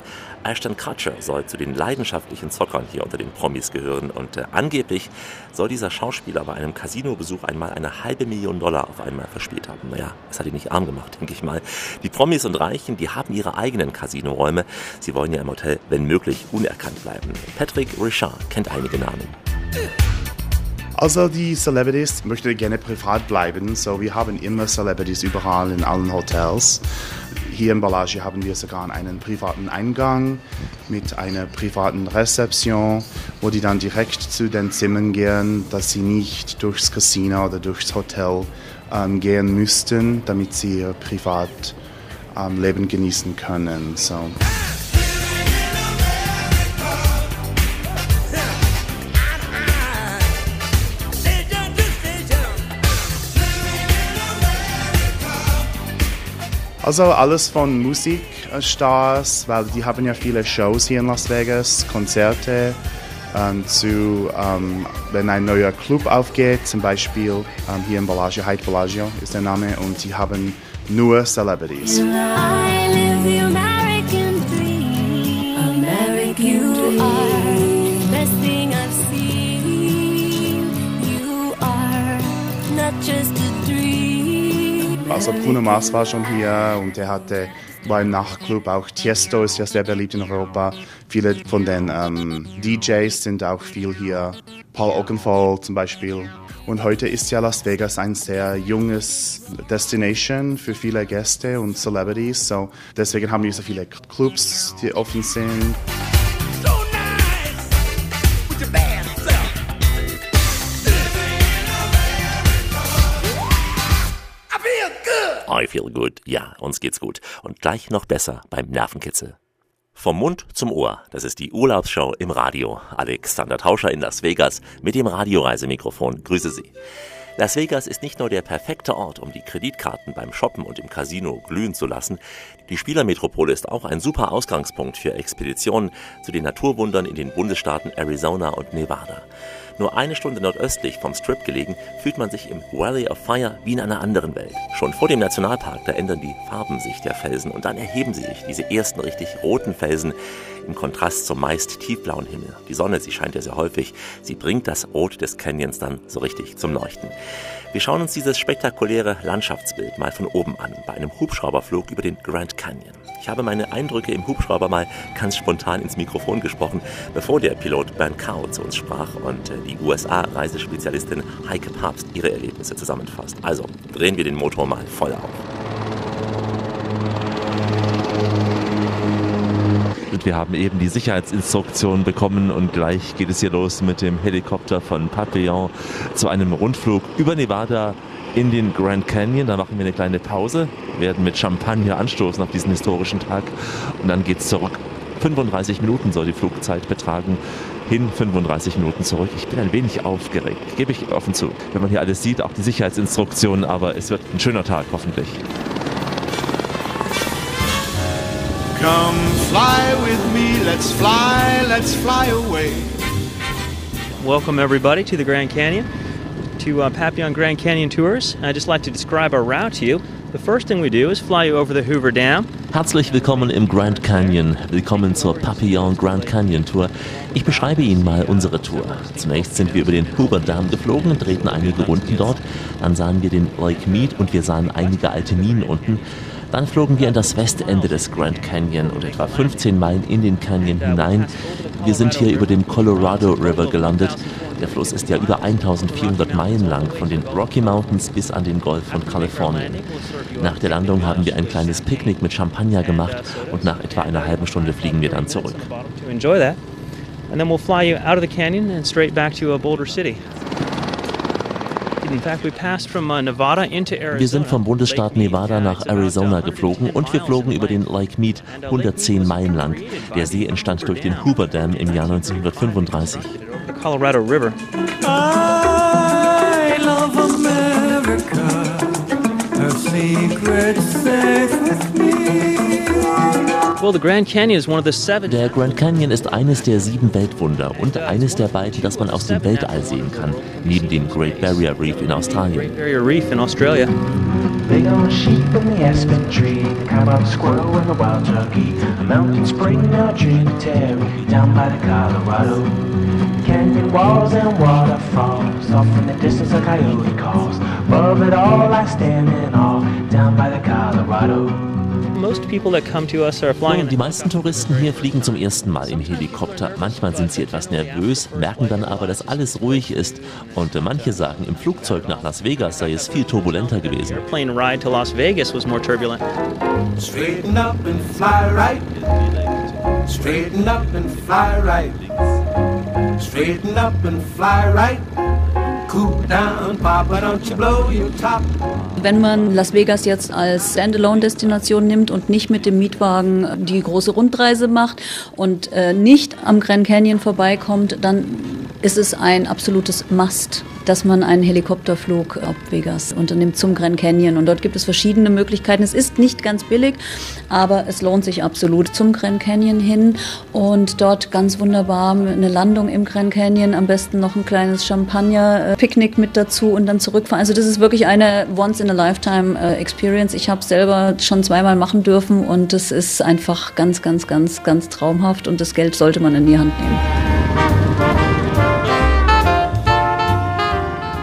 Ashton Kutcher soll zu den leidenschaftlichen Zockern hier unter den Promis gehören und äh, angeblich soll dieser Schauspieler bei einem Casino-Besuch einmal eine halbe Million Dollar auf einmal verspielt haben. Naja, das hat ihn nicht arm gemacht, [laughs] denke ich mal. Die Promis und Reichen, die haben ihre eigenen Casino-Räume. Sie wollen ja im Hotel, wenn möglich, unerkannt bleiben. Patrick Richard kennt einige Namen. Also die Celebrities möchten gerne privat bleiben, so wir haben immer Celebrities überall in allen Hotels. Hier in Bellagio haben wir sogar einen privaten Eingang mit einer privaten Rezeption, wo die dann direkt zu den Zimmern gehen, dass sie nicht durchs Casino oder durchs Hotel ähm, gehen müssten, damit sie ihr Privatleben ähm, Leben genießen können. So. Also alles von Musikstars, weil die haben ja viele Shows hier in Las Vegas, Konzerte, ähm, zu, ähm, wenn ein neuer Club aufgeht, zum Beispiel ähm, hier in Bellagio, Hyde Bellagio ist der Name, und die haben nur Celebrities. Also Bruno Mars war schon hier und er hatte, war im Nachtclub, auch Tiesto ist ja sehr beliebt in Europa. Viele von den ähm, DJs sind auch viel hier, Paul Oakenfold zum Beispiel. Und heute ist ja Las Vegas ein sehr junges Destination für viele Gäste und Celebrities. So deswegen haben wir so viele Clubs, die offen sind. I feel good. Ja, uns geht's gut. Und gleich noch besser beim Nervenkitzel. Vom Mund zum Ohr, das ist die Urlaubsshow im Radio. Alexander Tauscher in Las Vegas mit dem Radioreisemikrofon. Grüße Sie. Las Vegas ist nicht nur der perfekte Ort, um die Kreditkarten beim Shoppen und im Casino glühen zu lassen. Die Spielermetropole ist auch ein super Ausgangspunkt für Expeditionen zu den Naturwundern in den Bundesstaaten Arizona und Nevada. Nur eine Stunde nordöstlich vom Strip gelegen, fühlt man sich im Valley of Fire wie in einer anderen Welt. Schon vor dem Nationalpark, da ändern die Farben sich der Felsen und dann erheben sie sich, diese ersten richtig roten Felsen, im Kontrast zum meist tiefblauen Himmel. Die Sonne, sie scheint ja sehr häufig, sie bringt das Rot des Canyons dann so richtig zum Leuchten. Wir schauen uns dieses spektakuläre Landschaftsbild mal von oben an, bei einem Hubschrauberflug über den Grand Canyon. Ich habe meine Eindrücke im Hubschrauber mal ganz spontan ins Mikrofon gesprochen, bevor der Pilot Bernd Kau zu uns sprach und äh, die USA-Reisespezialistin Heike Papst ihre Erlebnisse zusammenfasst. Also drehen wir den Motor mal voll auf. Und wir haben eben die Sicherheitsinstruktion bekommen und gleich geht es hier los mit dem Helikopter von Papillon zu einem Rundflug über Nevada in den Grand Canyon. Da machen wir eine kleine Pause, werden mit Champagner anstoßen auf diesen historischen Tag und dann geht's zurück. 35 Minuten soll die Flugzeit betragen. Hin 35 Minuten zurück. Ich bin ein wenig aufgeregt, gebe ich offen zu. Wenn man hier alles sieht, auch die Sicherheitsinstruktionen, aber es wird ein schöner Tag, hoffentlich. Come fly with me, let's fly, let's fly away. Welcome, everybody, to the Grand Canyon, to uh, Papillon Grand Canyon Tours. I'd just like to describe our route to you. The first thing we do is fly you over the Hoover Dam. Herzlich willkommen im Grand Canyon. Willkommen zur Papillon Grand Canyon Tour. Ich beschreibe Ihnen mal unsere Tour. Zunächst sind wir über den Hoover Dam geflogen, drehten einige Runden dort. Dann sahen wir den Lake Mead und wir sahen einige alte Minen unten. Dann flogen wir in das Westende des Grand Canyon und etwa 15 Meilen in den Canyon hinein. Wir sind hier über dem Colorado River gelandet. Der Fluss ist ja über 1400 Meilen lang, von den Rocky Mountains bis an den Golf von Kalifornien. Nach der Landung haben wir ein kleines Picknick mit Champagner gemacht und nach etwa einer halben Stunde fliegen wir dann zurück. In fact, we passed from uh, Nevada into Arizona. Wir sind vom Bundesstaat Nevada nach Arizona geflogen und wir flogen über den Lake Mead 110 Meilen lang. Der See entstand durch den Hoover Dam im Jahr 1935. the Colorado River. I love America. Her secret's safe with me. Well, the Grand Canyon is one of the seven. Der Grand Canyon ist eines der sieben Weltwunder und eines der beiden, das man aus dem Weltall sehen kann, neben dem Great Barrier Reef in Australien. Barrier Reef in Australia. Big on sheep in the aspen tree, the cowboy squirrel and the wild turkey, a mountain spring now tributary down by the Colorado. Canyon walls and waterfalls, off in the distance a coyote calls. Above it all I stand in awe, down by the Colorado. Most people that come to us are flying. Die meisten Touristen hier fliegen zum ersten Mal im Helikopter. Manchmal sind sie etwas nervös, merken dann aber, dass alles ruhig ist. Und manche sagen, im Flugzeug nach Las Vegas sei es viel turbulenter gewesen. Plane ride to Las Vegas was more turbulent. Straighten up and fly right. Straighten up and fly right. Straighten up and fly right. Wenn man Las Vegas jetzt als Standalone-Destination nimmt und nicht mit dem Mietwagen die große Rundreise macht und äh, nicht am Grand Canyon vorbeikommt, dann ist es ein absolutes Must, dass man einen Helikopterflug ab Vegas unternimmt zum Grand Canyon. Und dort gibt es verschiedene Möglichkeiten. Es ist nicht ganz billig, aber es lohnt sich absolut zum Grand Canyon hin und dort ganz wunderbar eine Landung im Grand Canyon, am besten noch ein kleines Champagner-Picknick mit dazu und dann zurückfahren. Also das ist wirklich eine Once-in-a-Lifetime-Experience. Ich habe es selber schon zweimal machen dürfen und es ist einfach ganz, ganz, ganz, ganz traumhaft und das Geld sollte man in die Hand nehmen.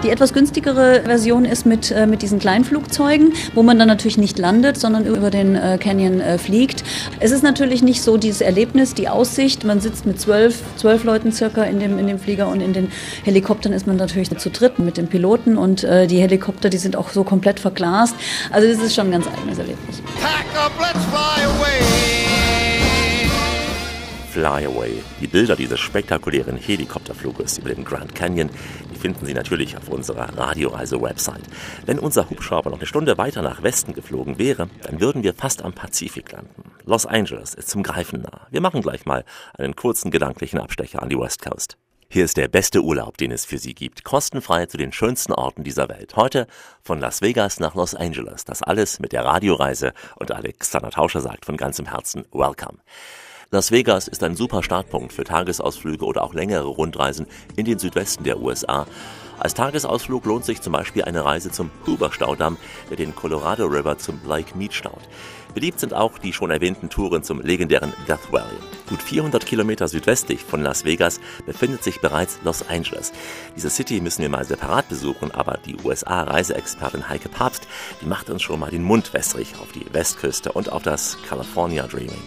Die etwas günstigere Version ist mit, äh, mit diesen kleinen Flugzeugen, wo man dann natürlich nicht landet, sondern über den äh, Canyon äh, fliegt. Es ist natürlich nicht so dieses Erlebnis, die Aussicht. Man sitzt mit zwölf, zwölf Leuten circa in dem, in dem Flieger und in den Helikoptern ist man natürlich zu dritt mit den Piloten und äh, die Helikopter, die sind auch so komplett verglast. Also das ist schon ein ganz eigenes Erlebnis. Pack up, let's fly away. Fly Away. Die Bilder dieses spektakulären Helikopterfluges über den Grand Canyon, die finden Sie natürlich auf unserer Radioreise-Website. Wenn unser Hubschrauber noch eine Stunde weiter nach Westen geflogen wäre, dann würden wir fast am Pazifik landen. Los Angeles ist zum Greifen nah. Wir machen gleich mal einen kurzen gedanklichen Abstecher an die West Coast. Hier ist der beste Urlaub, den es für Sie gibt. Kostenfrei zu den schönsten Orten dieser Welt. Heute von Las Vegas nach Los Angeles. Das alles mit der Radioreise. Und Alexander Tauscher sagt von ganzem Herzen Welcome. Las Vegas ist ein super Startpunkt für Tagesausflüge oder auch längere Rundreisen in den Südwesten der USA. Als Tagesausflug lohnt sich zum Beispiel eine Reise zum Hoover-Staudamm, der den Colorado River zum Lake Mead staut. Beliebt sind auch die schon erwähnten Touren zum legendären Death Valley. Gut 400 Kilometer südwestlich von Las Vegas befindet sich bereits Los Angeles. Diese City müssen wir mal separat besuchen, aber die USA-Reiseexpertin Heike Papst, die macht uns schon mal den Mund wässrig auf die Westküste und auf das California Dreaming.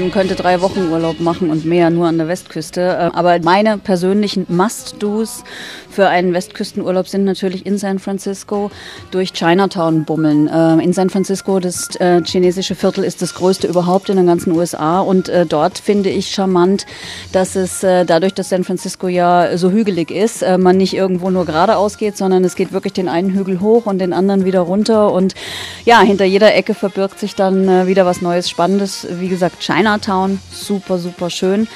Man könnte drei Wochen Urlaub machen und mehr nur an der Westküste. Äh, Aber meine persönlichen Must-Dos für einen Westküstenurlaub sind natürlich in San Francisco durch Chinatown bummeln. Äh, In San Francisco, das äh, chinesische Viertel, ist das größte überhaupt in den ganzen USA. Und äh, dort finde ich charmant, dass es äh, dadurch, dass San Francisco ja so hügelig ist, äh, man nicht irgendwo nur geradeaus geht, sondern es geht wirklich den einen Hügel hoch und den anderen wieder runter. Und ja, hinter jeder Ecke verbirgt sich dann äh, wieder was Neues, Spannendes. Wie gesagt, Chinatown, super, super schön.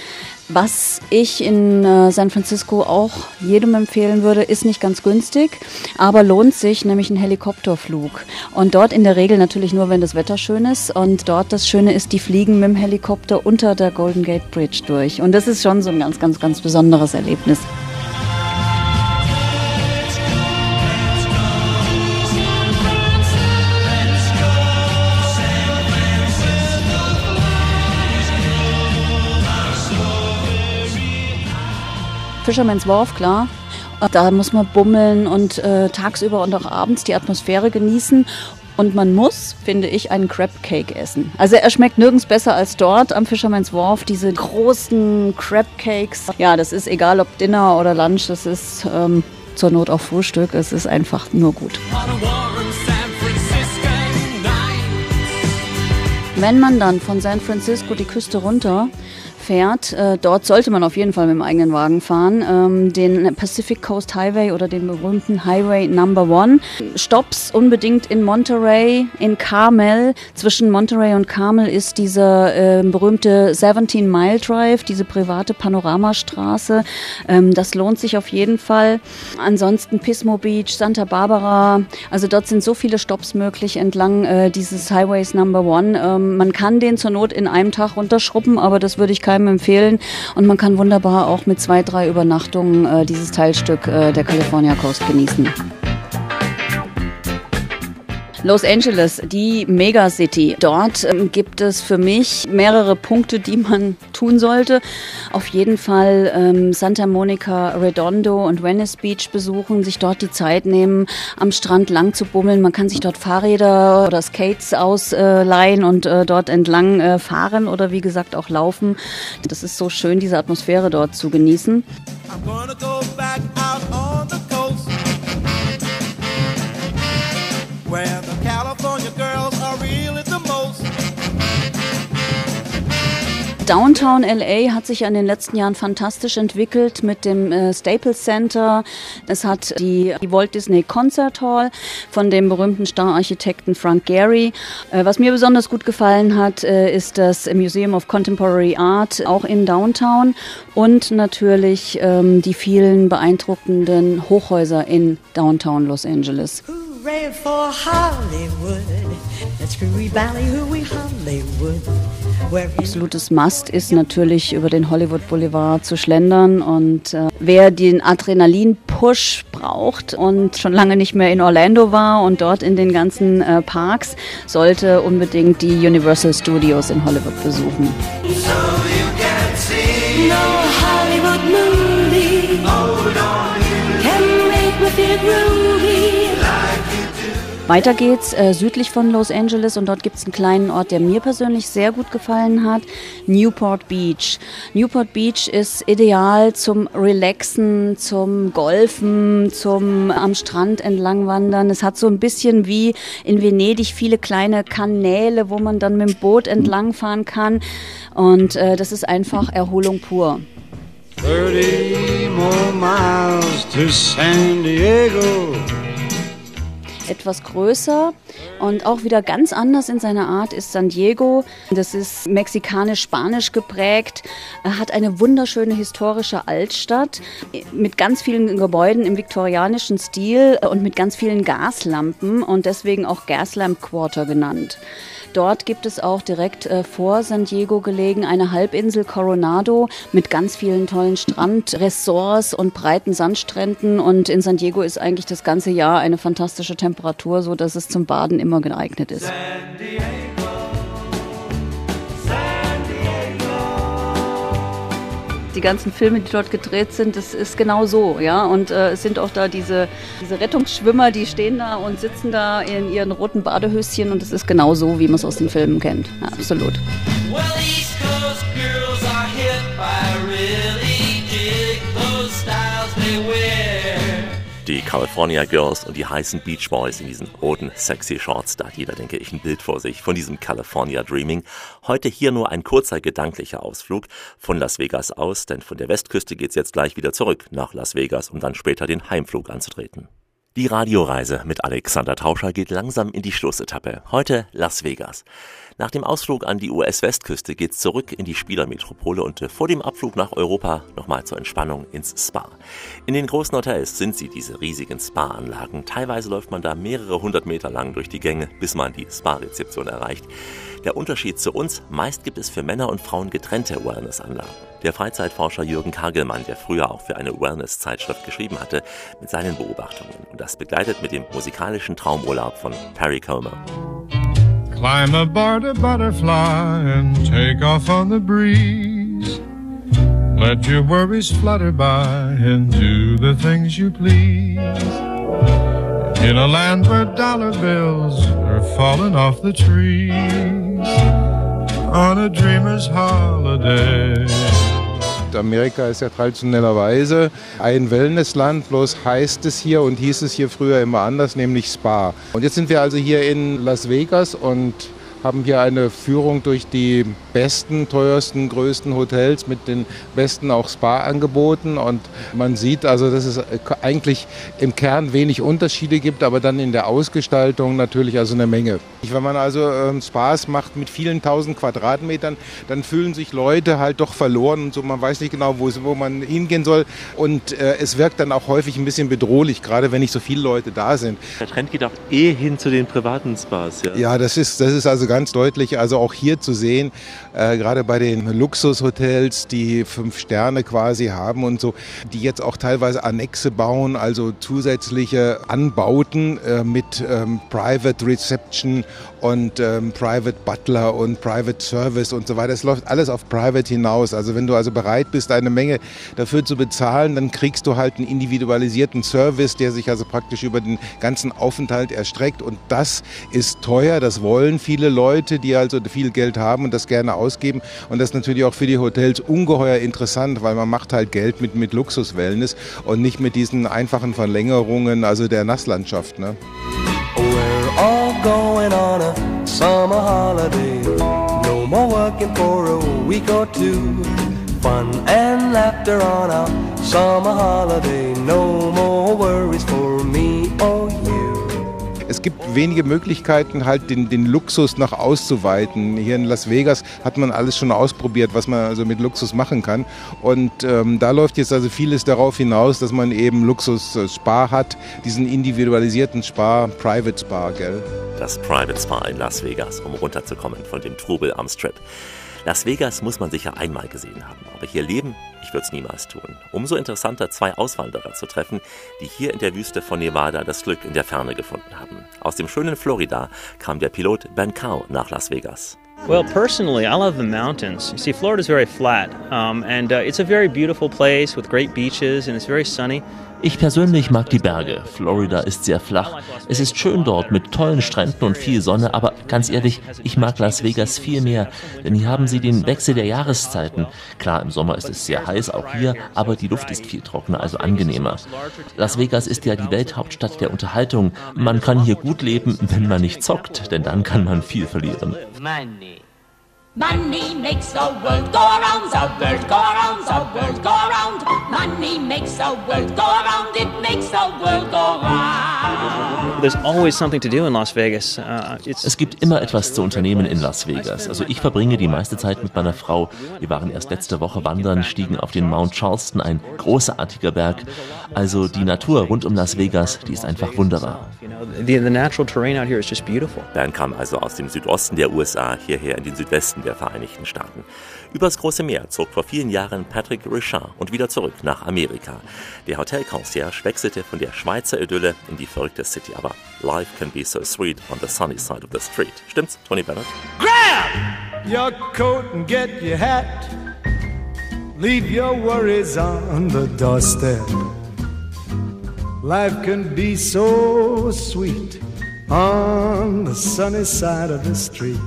Was ich in äh, San Francisco auch jedem empfehlen würde, ist nicht ganz günstig, aber lohnt sich, nämlich ein Helikopterflug. Und dort in der Regel natürlich nur, wenn das Wetter schön ist. Und dort das Schöne ist, die fliegen mit dem Helikopter unter der Golden Gate Bridge durch. Und das ist schon so ein ganz, ganz, ganz besonderes Erlebnis. Fisherman's Wharf, klar. Da muss man bummeln und äh, tagsüber und auch abends die Atmosphäre genießen. Und man muss, finde ich, einen Crab Cake essen. Also er schmeckt nirgends besser als dort am Fisherman's Wharf. Diese großen Crab Cakes. Ja, das ist egal ob Dinner oder Lunch, das ist ähm, zur Not auch Frühstück. Es ist einfach nur gut. Wenn man dann von San Francisco die Küste runter fährt, äh, dort sollte man auf jeden Fall mit dem eigenen Wagen fahren, ähm, den Pacific Coast Highway oder den berühmten Highway Number One. Stops unbedingt in Monterey, in Carmel. Zwischen Monterey und Carmel ist dieser äh, berühmte 17 Mile Drive, diese private Panoramastraße. Ähm, das lohnt sich auf jeden Fall. Ansonsten Pismo Beach, Santa Barbara. Also dort sind so viele Stops möglich entlang äh, dieses Highways Number One. Ähm, man kann den zur Not in einem Tag runterschruppen, aber das würde ich keinem empfehlen. Und man kann wunderbar auch mit zwei, drei Übernachtungen äh, dieses Teilstück äh, der California Coast genießen. Los Angeles, die Megacity. Dort ähm, gibt es für mich mehrere Punkte, die man tun sollte. Auf jeden Fall ähm, Santa Monica, Redondo und Venice Beach besuchen, sich dort die Zeit nehmen, am Strand lang zu bummeln. Man kann sich dort Fahrräder oder Skates ausleihen und äh, dort entlang äh, fahren oder wie gesagt auch laufen. Das ist so schön, diese Atmosphäre dort zu genießen. I'm gonna go back out on the Downtown LA hat sich in den letzten Jahren fantastisch entwickelt mit dem äh, Staples Center. Es hat die, die Walt Disney Concert Hall von dem berühmten Stararchitekten Frank Gehry. Äh, was mir besonders gut gefallen hat, äh, ist das Museum of Contemporary Art auch in Downtown und natürlich ähm, die vielen beeindruckenden Hochhäuser in Downtown Los Angeles. Hooray for Hollywood. That's Screwy Valley, hooey Hollywood. Absolutes Must ist natürlich über den Hollywood Boulevard zu schlendern und äh, wer den Adrenalin-Push braucht und schon lange nicht mehr in Orlando war und dort in den ganzen äh, Parks, sollte unbedingt die Universal Studios in Hollywood besuchen. No Weiter geht's äh, südlich von Los Angeles und dort gibt's einen kleinen Ort, der mir persönlich sehr gut gefallen hat, Newport Beach. Newport Beach ist ideal zum Relaxen, zum Golfen, zum am Strand entlangwandern. Es hat so ein bisschen wie in Venedig viele kleine Kanäle, wo man dann mit dem Boot entlangfahren kann und äh, das ist einfach Erholung pur. 30 more miles to San Diego. Etwas größer und auch wieder ganz anders in seiner Art ist San Diego. Das ist mexikanisch-spanisch geprägt, hat eine wunderschöne historische Altstadt mit ganz vielen Gebäuden im viktorianischen Stil und mit ganz vielen Gaslampen und deswegen auch Gaslamp Quarter genannt. Dort gibt es auch direkt äh, vor San Diego gelegen eine Halbinsel Coronado mit ganz vielen tollen Strandressorts und breiten Sandstränden. Und in San Diego ist eigentlich das ganze Jahr eine fantastische Temperatur, so dass es zum Baden immer geeignet ist. Die ganzen Filme, die dort gedreht sind, das ist genau so, ja. Und äh, es sind auch da diese, diese Rettungsschwimmer, die stehen da und sitzen da in ihren roten Badehöschen und es ist genau so, wie man es aus den Filmen kennt. Ja, absolut. Well, Die California Girls und die heißen Beach Boys in diesen roten sexy Shorts. Da hat jeder, denke ich, ein Bild vor sich von diesem California Dreaming. Heute hier nur ein kurzer gedanklicher Ausflug von Las Vegas aus, denn von der Westküste geht's jetzt gleich wieder zurück nach Las Vegas, um dann später den Heimflug anzutreten. Die Radioreise mit Alexander Tauscher geht langsam in die Schlussetappe. Heute Las Vegas. Nach dem Ausflug an die US-Westküste geht's zurück in die Spielermetropole und äh, vor dem Abflug nach Europa nochmal zur Entspannung ins Spa. In den großen Hotels sind sie diese riesigen Spa-Anlagen. Teilweise läuft man da mehrere hundert Meter lang durch die Gänge, bis man die Spa-Rezeption erreicht. Der Unterschied zu uns, meist gibt es für Männer und Frauen getrennte Wellness-Anlagen. Der Freizeitforscher Jürgen Kagelmann, der früher auch für eine Wellness-Zeitschrift geschrieben hatte, mit seinen Beobachtungen. Und das begleitet mit dem musikalischen Traumurlaub von Perry Como. Climb aboard a butterfly and take off on the breeze. Let your worries flutter by and do the things you please. In a land where dollar bills are falling off the trees. On a dreamer's holiday. Amerika ist ja traditionellerweise ein Wellnessland, bloß heißt es hier und hieß es hier früher immer anders, nämlich Spa. Und jetzt sind wir also hier in Las Vegas und haben hier eine Führung durch die besten, teuersten, größten Hotels mit den besten auch Spa-Angeboten. Und man sieht also, dass es eigentlich im Kern wenig Unterschiede gibt, aber dann in der Ausgestaltung natürlich also eine Menge. Wenn man also ähm, Spas macht mit vielen tausend Quadratmetern, dann fühlen sich Leute halt doch verloren und so. Man weiß nicht genau, wo, wo man hingehen soll. Und äh, es wirkt dann auch häufig ein bisschen bedrohlich, gerade wenn nicht so viele Leute da sind. Der Trend geht auch eh hin zu den privaten Spas. Ja, Ja, das ist, das ist also ganz deutlich, also auch hier zu sehen, äh, gerade bei den Luxushotels, die fünf Sterne quasi haben und so, die jetzt auch teilweise Annexe bauen, also zusätzliche Anbauten äh, mit ähm, Private Reception und ähm, Private Butler und Private Service und so weiter. Es läuft alles auf Private hinaus. Also wenn du also bereit bist, eine Menge dafür zu bezahlen, dann kriegst du halt einen individualisierten Service, der sich also praktisch über den ganzen Aufenthalt erstreckt. Und das ist teuer, das wollen viele Leute, die also viel Geld haben und das gerne ausgeben. Und das ist natürlich auch für die Hotels ungeheuer interessant, weil man macht halt Geld mit, mit Luxus-Wellness und nicht mit diesen einfachen Verlängerungen, also der Nasslandschaft. Ne? We're all going on a summer holiday. No more working for a week or two. Fun and laughter on our summer holiday. No more worries for me or you. Es gibt wenige Möglichkeiten, halt den, den Luxus noch auszuweiten. Hier in Las Vegas hat man alles schon ausprobiert, was man also mit Luxus machen kann. Und ähm, da läuft jetzt also vieles darauf hinaus, dass man eben Luxus-Spa hat, diesen individualisierten Spa, Private Spa, gell? Das Private Spa in Las Vegas, um runterzukommen von dem Trubel am Strip. Las Vegas muss man sicher einmal gesehen haben, aber hier leben, ich würde es niemals tun. Umso interessanter, zwei Auswanderer zu treffen, die hier in der Wüste von Nevada das Glück in der Ferne gefunden haben. Aus dem schönen Florida kam der Pilot Ben Cow nach Las Vegas. Well, personally, I love the mountains. You see, Florida's very flat, um, and uh, it's a very beautiful place with great beaches, and it's very sunny. Ich persönlich mag die Berge. Florida ist sehr flach. Es ist schön dort mit tollen Stränden und viel Sonne, aber ganz ehrlich, ich mag Las Vegas viel mehr, denn hier haben sie den Wechsel der Jahreszeiten. Klar, im Sommer ist es sehr heiß, auch hier, aber die Luft ist viel trockener, also angenehmer. Las Vegas ist ja die Welthauptstadt der Unterhaltung. Man kann hier gut leben, wenn man nicht zockt, denn dann kann man viel verlieren. Money. Money makes the world go around, the world go around, the world go around. Money makes the world go around, it makes the world go round. There's always something to do in Las Vegas. Uh, Es gibt immer etwas zu unternehmen in Las Vegas. Also ich verbringe die meiste Zeit mit meiner Frau. Wir waren erst letzte Woche wandern, stiegen auf den Mount Charleston, ein großartiger Berg. Also die Natur rund um Las Vegas, die ist einfach wunderbar. you know, the, the natural terrain out here is just beautiful. Bern kam also aus dem Südosten der USA hierher in den Südwesten der Vereinigten Staaten. Übers große Meer zog vor vielen Jahren Patrick Richard und wieder zurück nach Amerika. Der Hotelconcierge wechselte von der Schweizer Idylle in die verrückte City. Aber life can be so sweet on the sunny side of the street. Stimmt's, Tony Bennett? Grab your coat and get your hat. Leave your worries on the doorstep. Life can be so sweet on the sunny side of the street.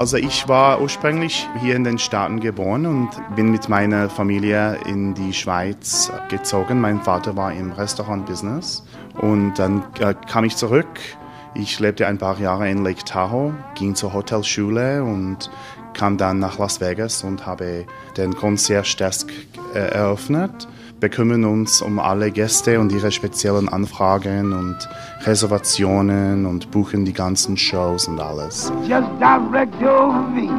Also ich war ursprünglich hier in den Staaten geboren und bin mit meiner Familie in die Schweiz gezogen. Mein Vater war im Restaurant-Business und dann äh, kam ich zurück. Ich lebte ein paar Jahre in Lake Tahoe, ging zur Hotelschule und kam dann nach Las Vegas und habe den Concierge Desk äh, bekümmern uns um alle Gäste und ihre speziellen Anfragen und Reservationen und buchen die ganzen Shows und alles. Just direct your feet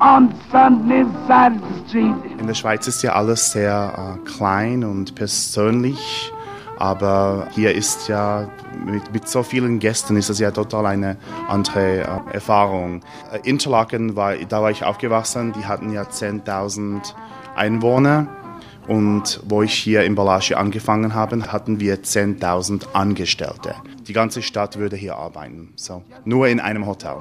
on Sunday's side of the street. In der Schweiz ist ja alles sehr äh, klein und persönlich, aber hier ist ja mit, mit so vielen Gästen ist es ja total eine andere äh, Erfahrung. Äh, Interlaken war, da war ich aufgewachsen, die hatten ja 10.000 Einwohner. Und wo ich hier in Balaschi angefangen habe, hatten wir 10.000 Angestellte. Die ganze Stadt würde hier arbeiten, so nur in einem Hotel.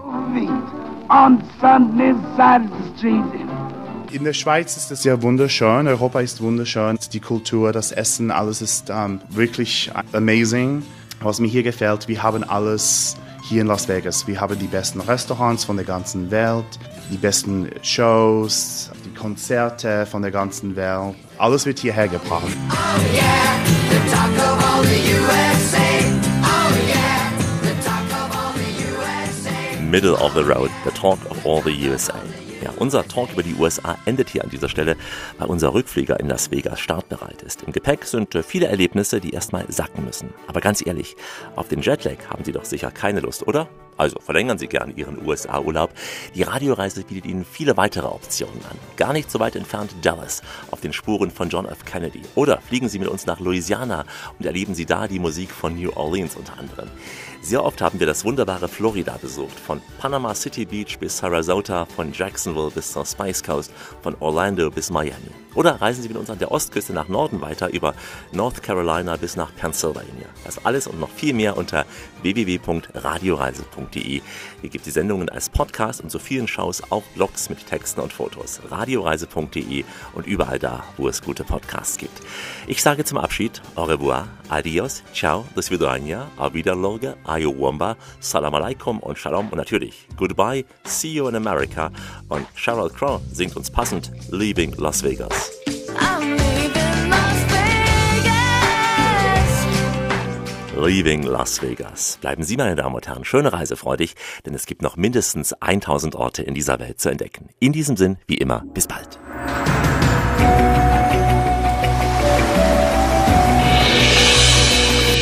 In der Schweiz ist es ja wunderschön, Europa ist wunderschön, die Kultur, das Essen, alles ist ähm, wirklich amazing. Was mir hier gefällt, wir haben alles hier in Las Vegas. Wir haben die besten Restaurants von der ganzen Welt, die besten Shows, Konzerte von der ganzen Welt. Alles wird hierher gebracht. Middle of the Road, the Talk of all the USA. Ja, unser Talk über die USA endet hier an dieser Stelle, weil unser Rückflieger in Las Vegas startbereit ist. Im Gepäck sind äh, viele Erlebnisse, die erstmal sacken müssen. Aber ganz ehrlich, auf den Jetlag haben Sie doch sicher keine Lust, oder? Also verlängern Sie gern Ihren USA-Urlaub. Die Radioreise bietet Ihnen viele weitere Optionen an. Gar nicht so weit entfernt Dallas, auf den Spuren von John F. Kennedy. Oder fliegen Sie mit uns nach Louisiana und erleben Sie da die Musik von New Orleans unter anderem. Sehr oft haben wir das wunderbare Florida besucht, von Panama City Beach bis Sarasota, von Jacksonville bis zur Spice Coast, von Orlando bis Miami. Oder reisen Sie mit uns an der Ostküste nach Norden weiter über North Carolina bis nach Pennsylvania. Das alles und noch viel mehr unter www.radioreise.de. Hier gibt die Sendungen als Podcast und so vielen Shows auch Blogs mit Texten und Fotos. Radioreise.de und überall da, wo es gute Podcasts gibt. Ich sage zum Abschied au revoir, adios, ciao, do svidania, auf Wiederlorge, ayowamba, salam alaikum und shalom und natürlich goodbye, see you in America und Sheryl Crow singt uns passend Leaving Las Vegas. Leaving Las Vegas. Bleiben Sie, meine Damen und Herren, schöne Reise freudig, denn es gibt noch mindestens 1000 Orte in dieser Welt zu entdecken. In diesem Sinn, wie immer, bis bald.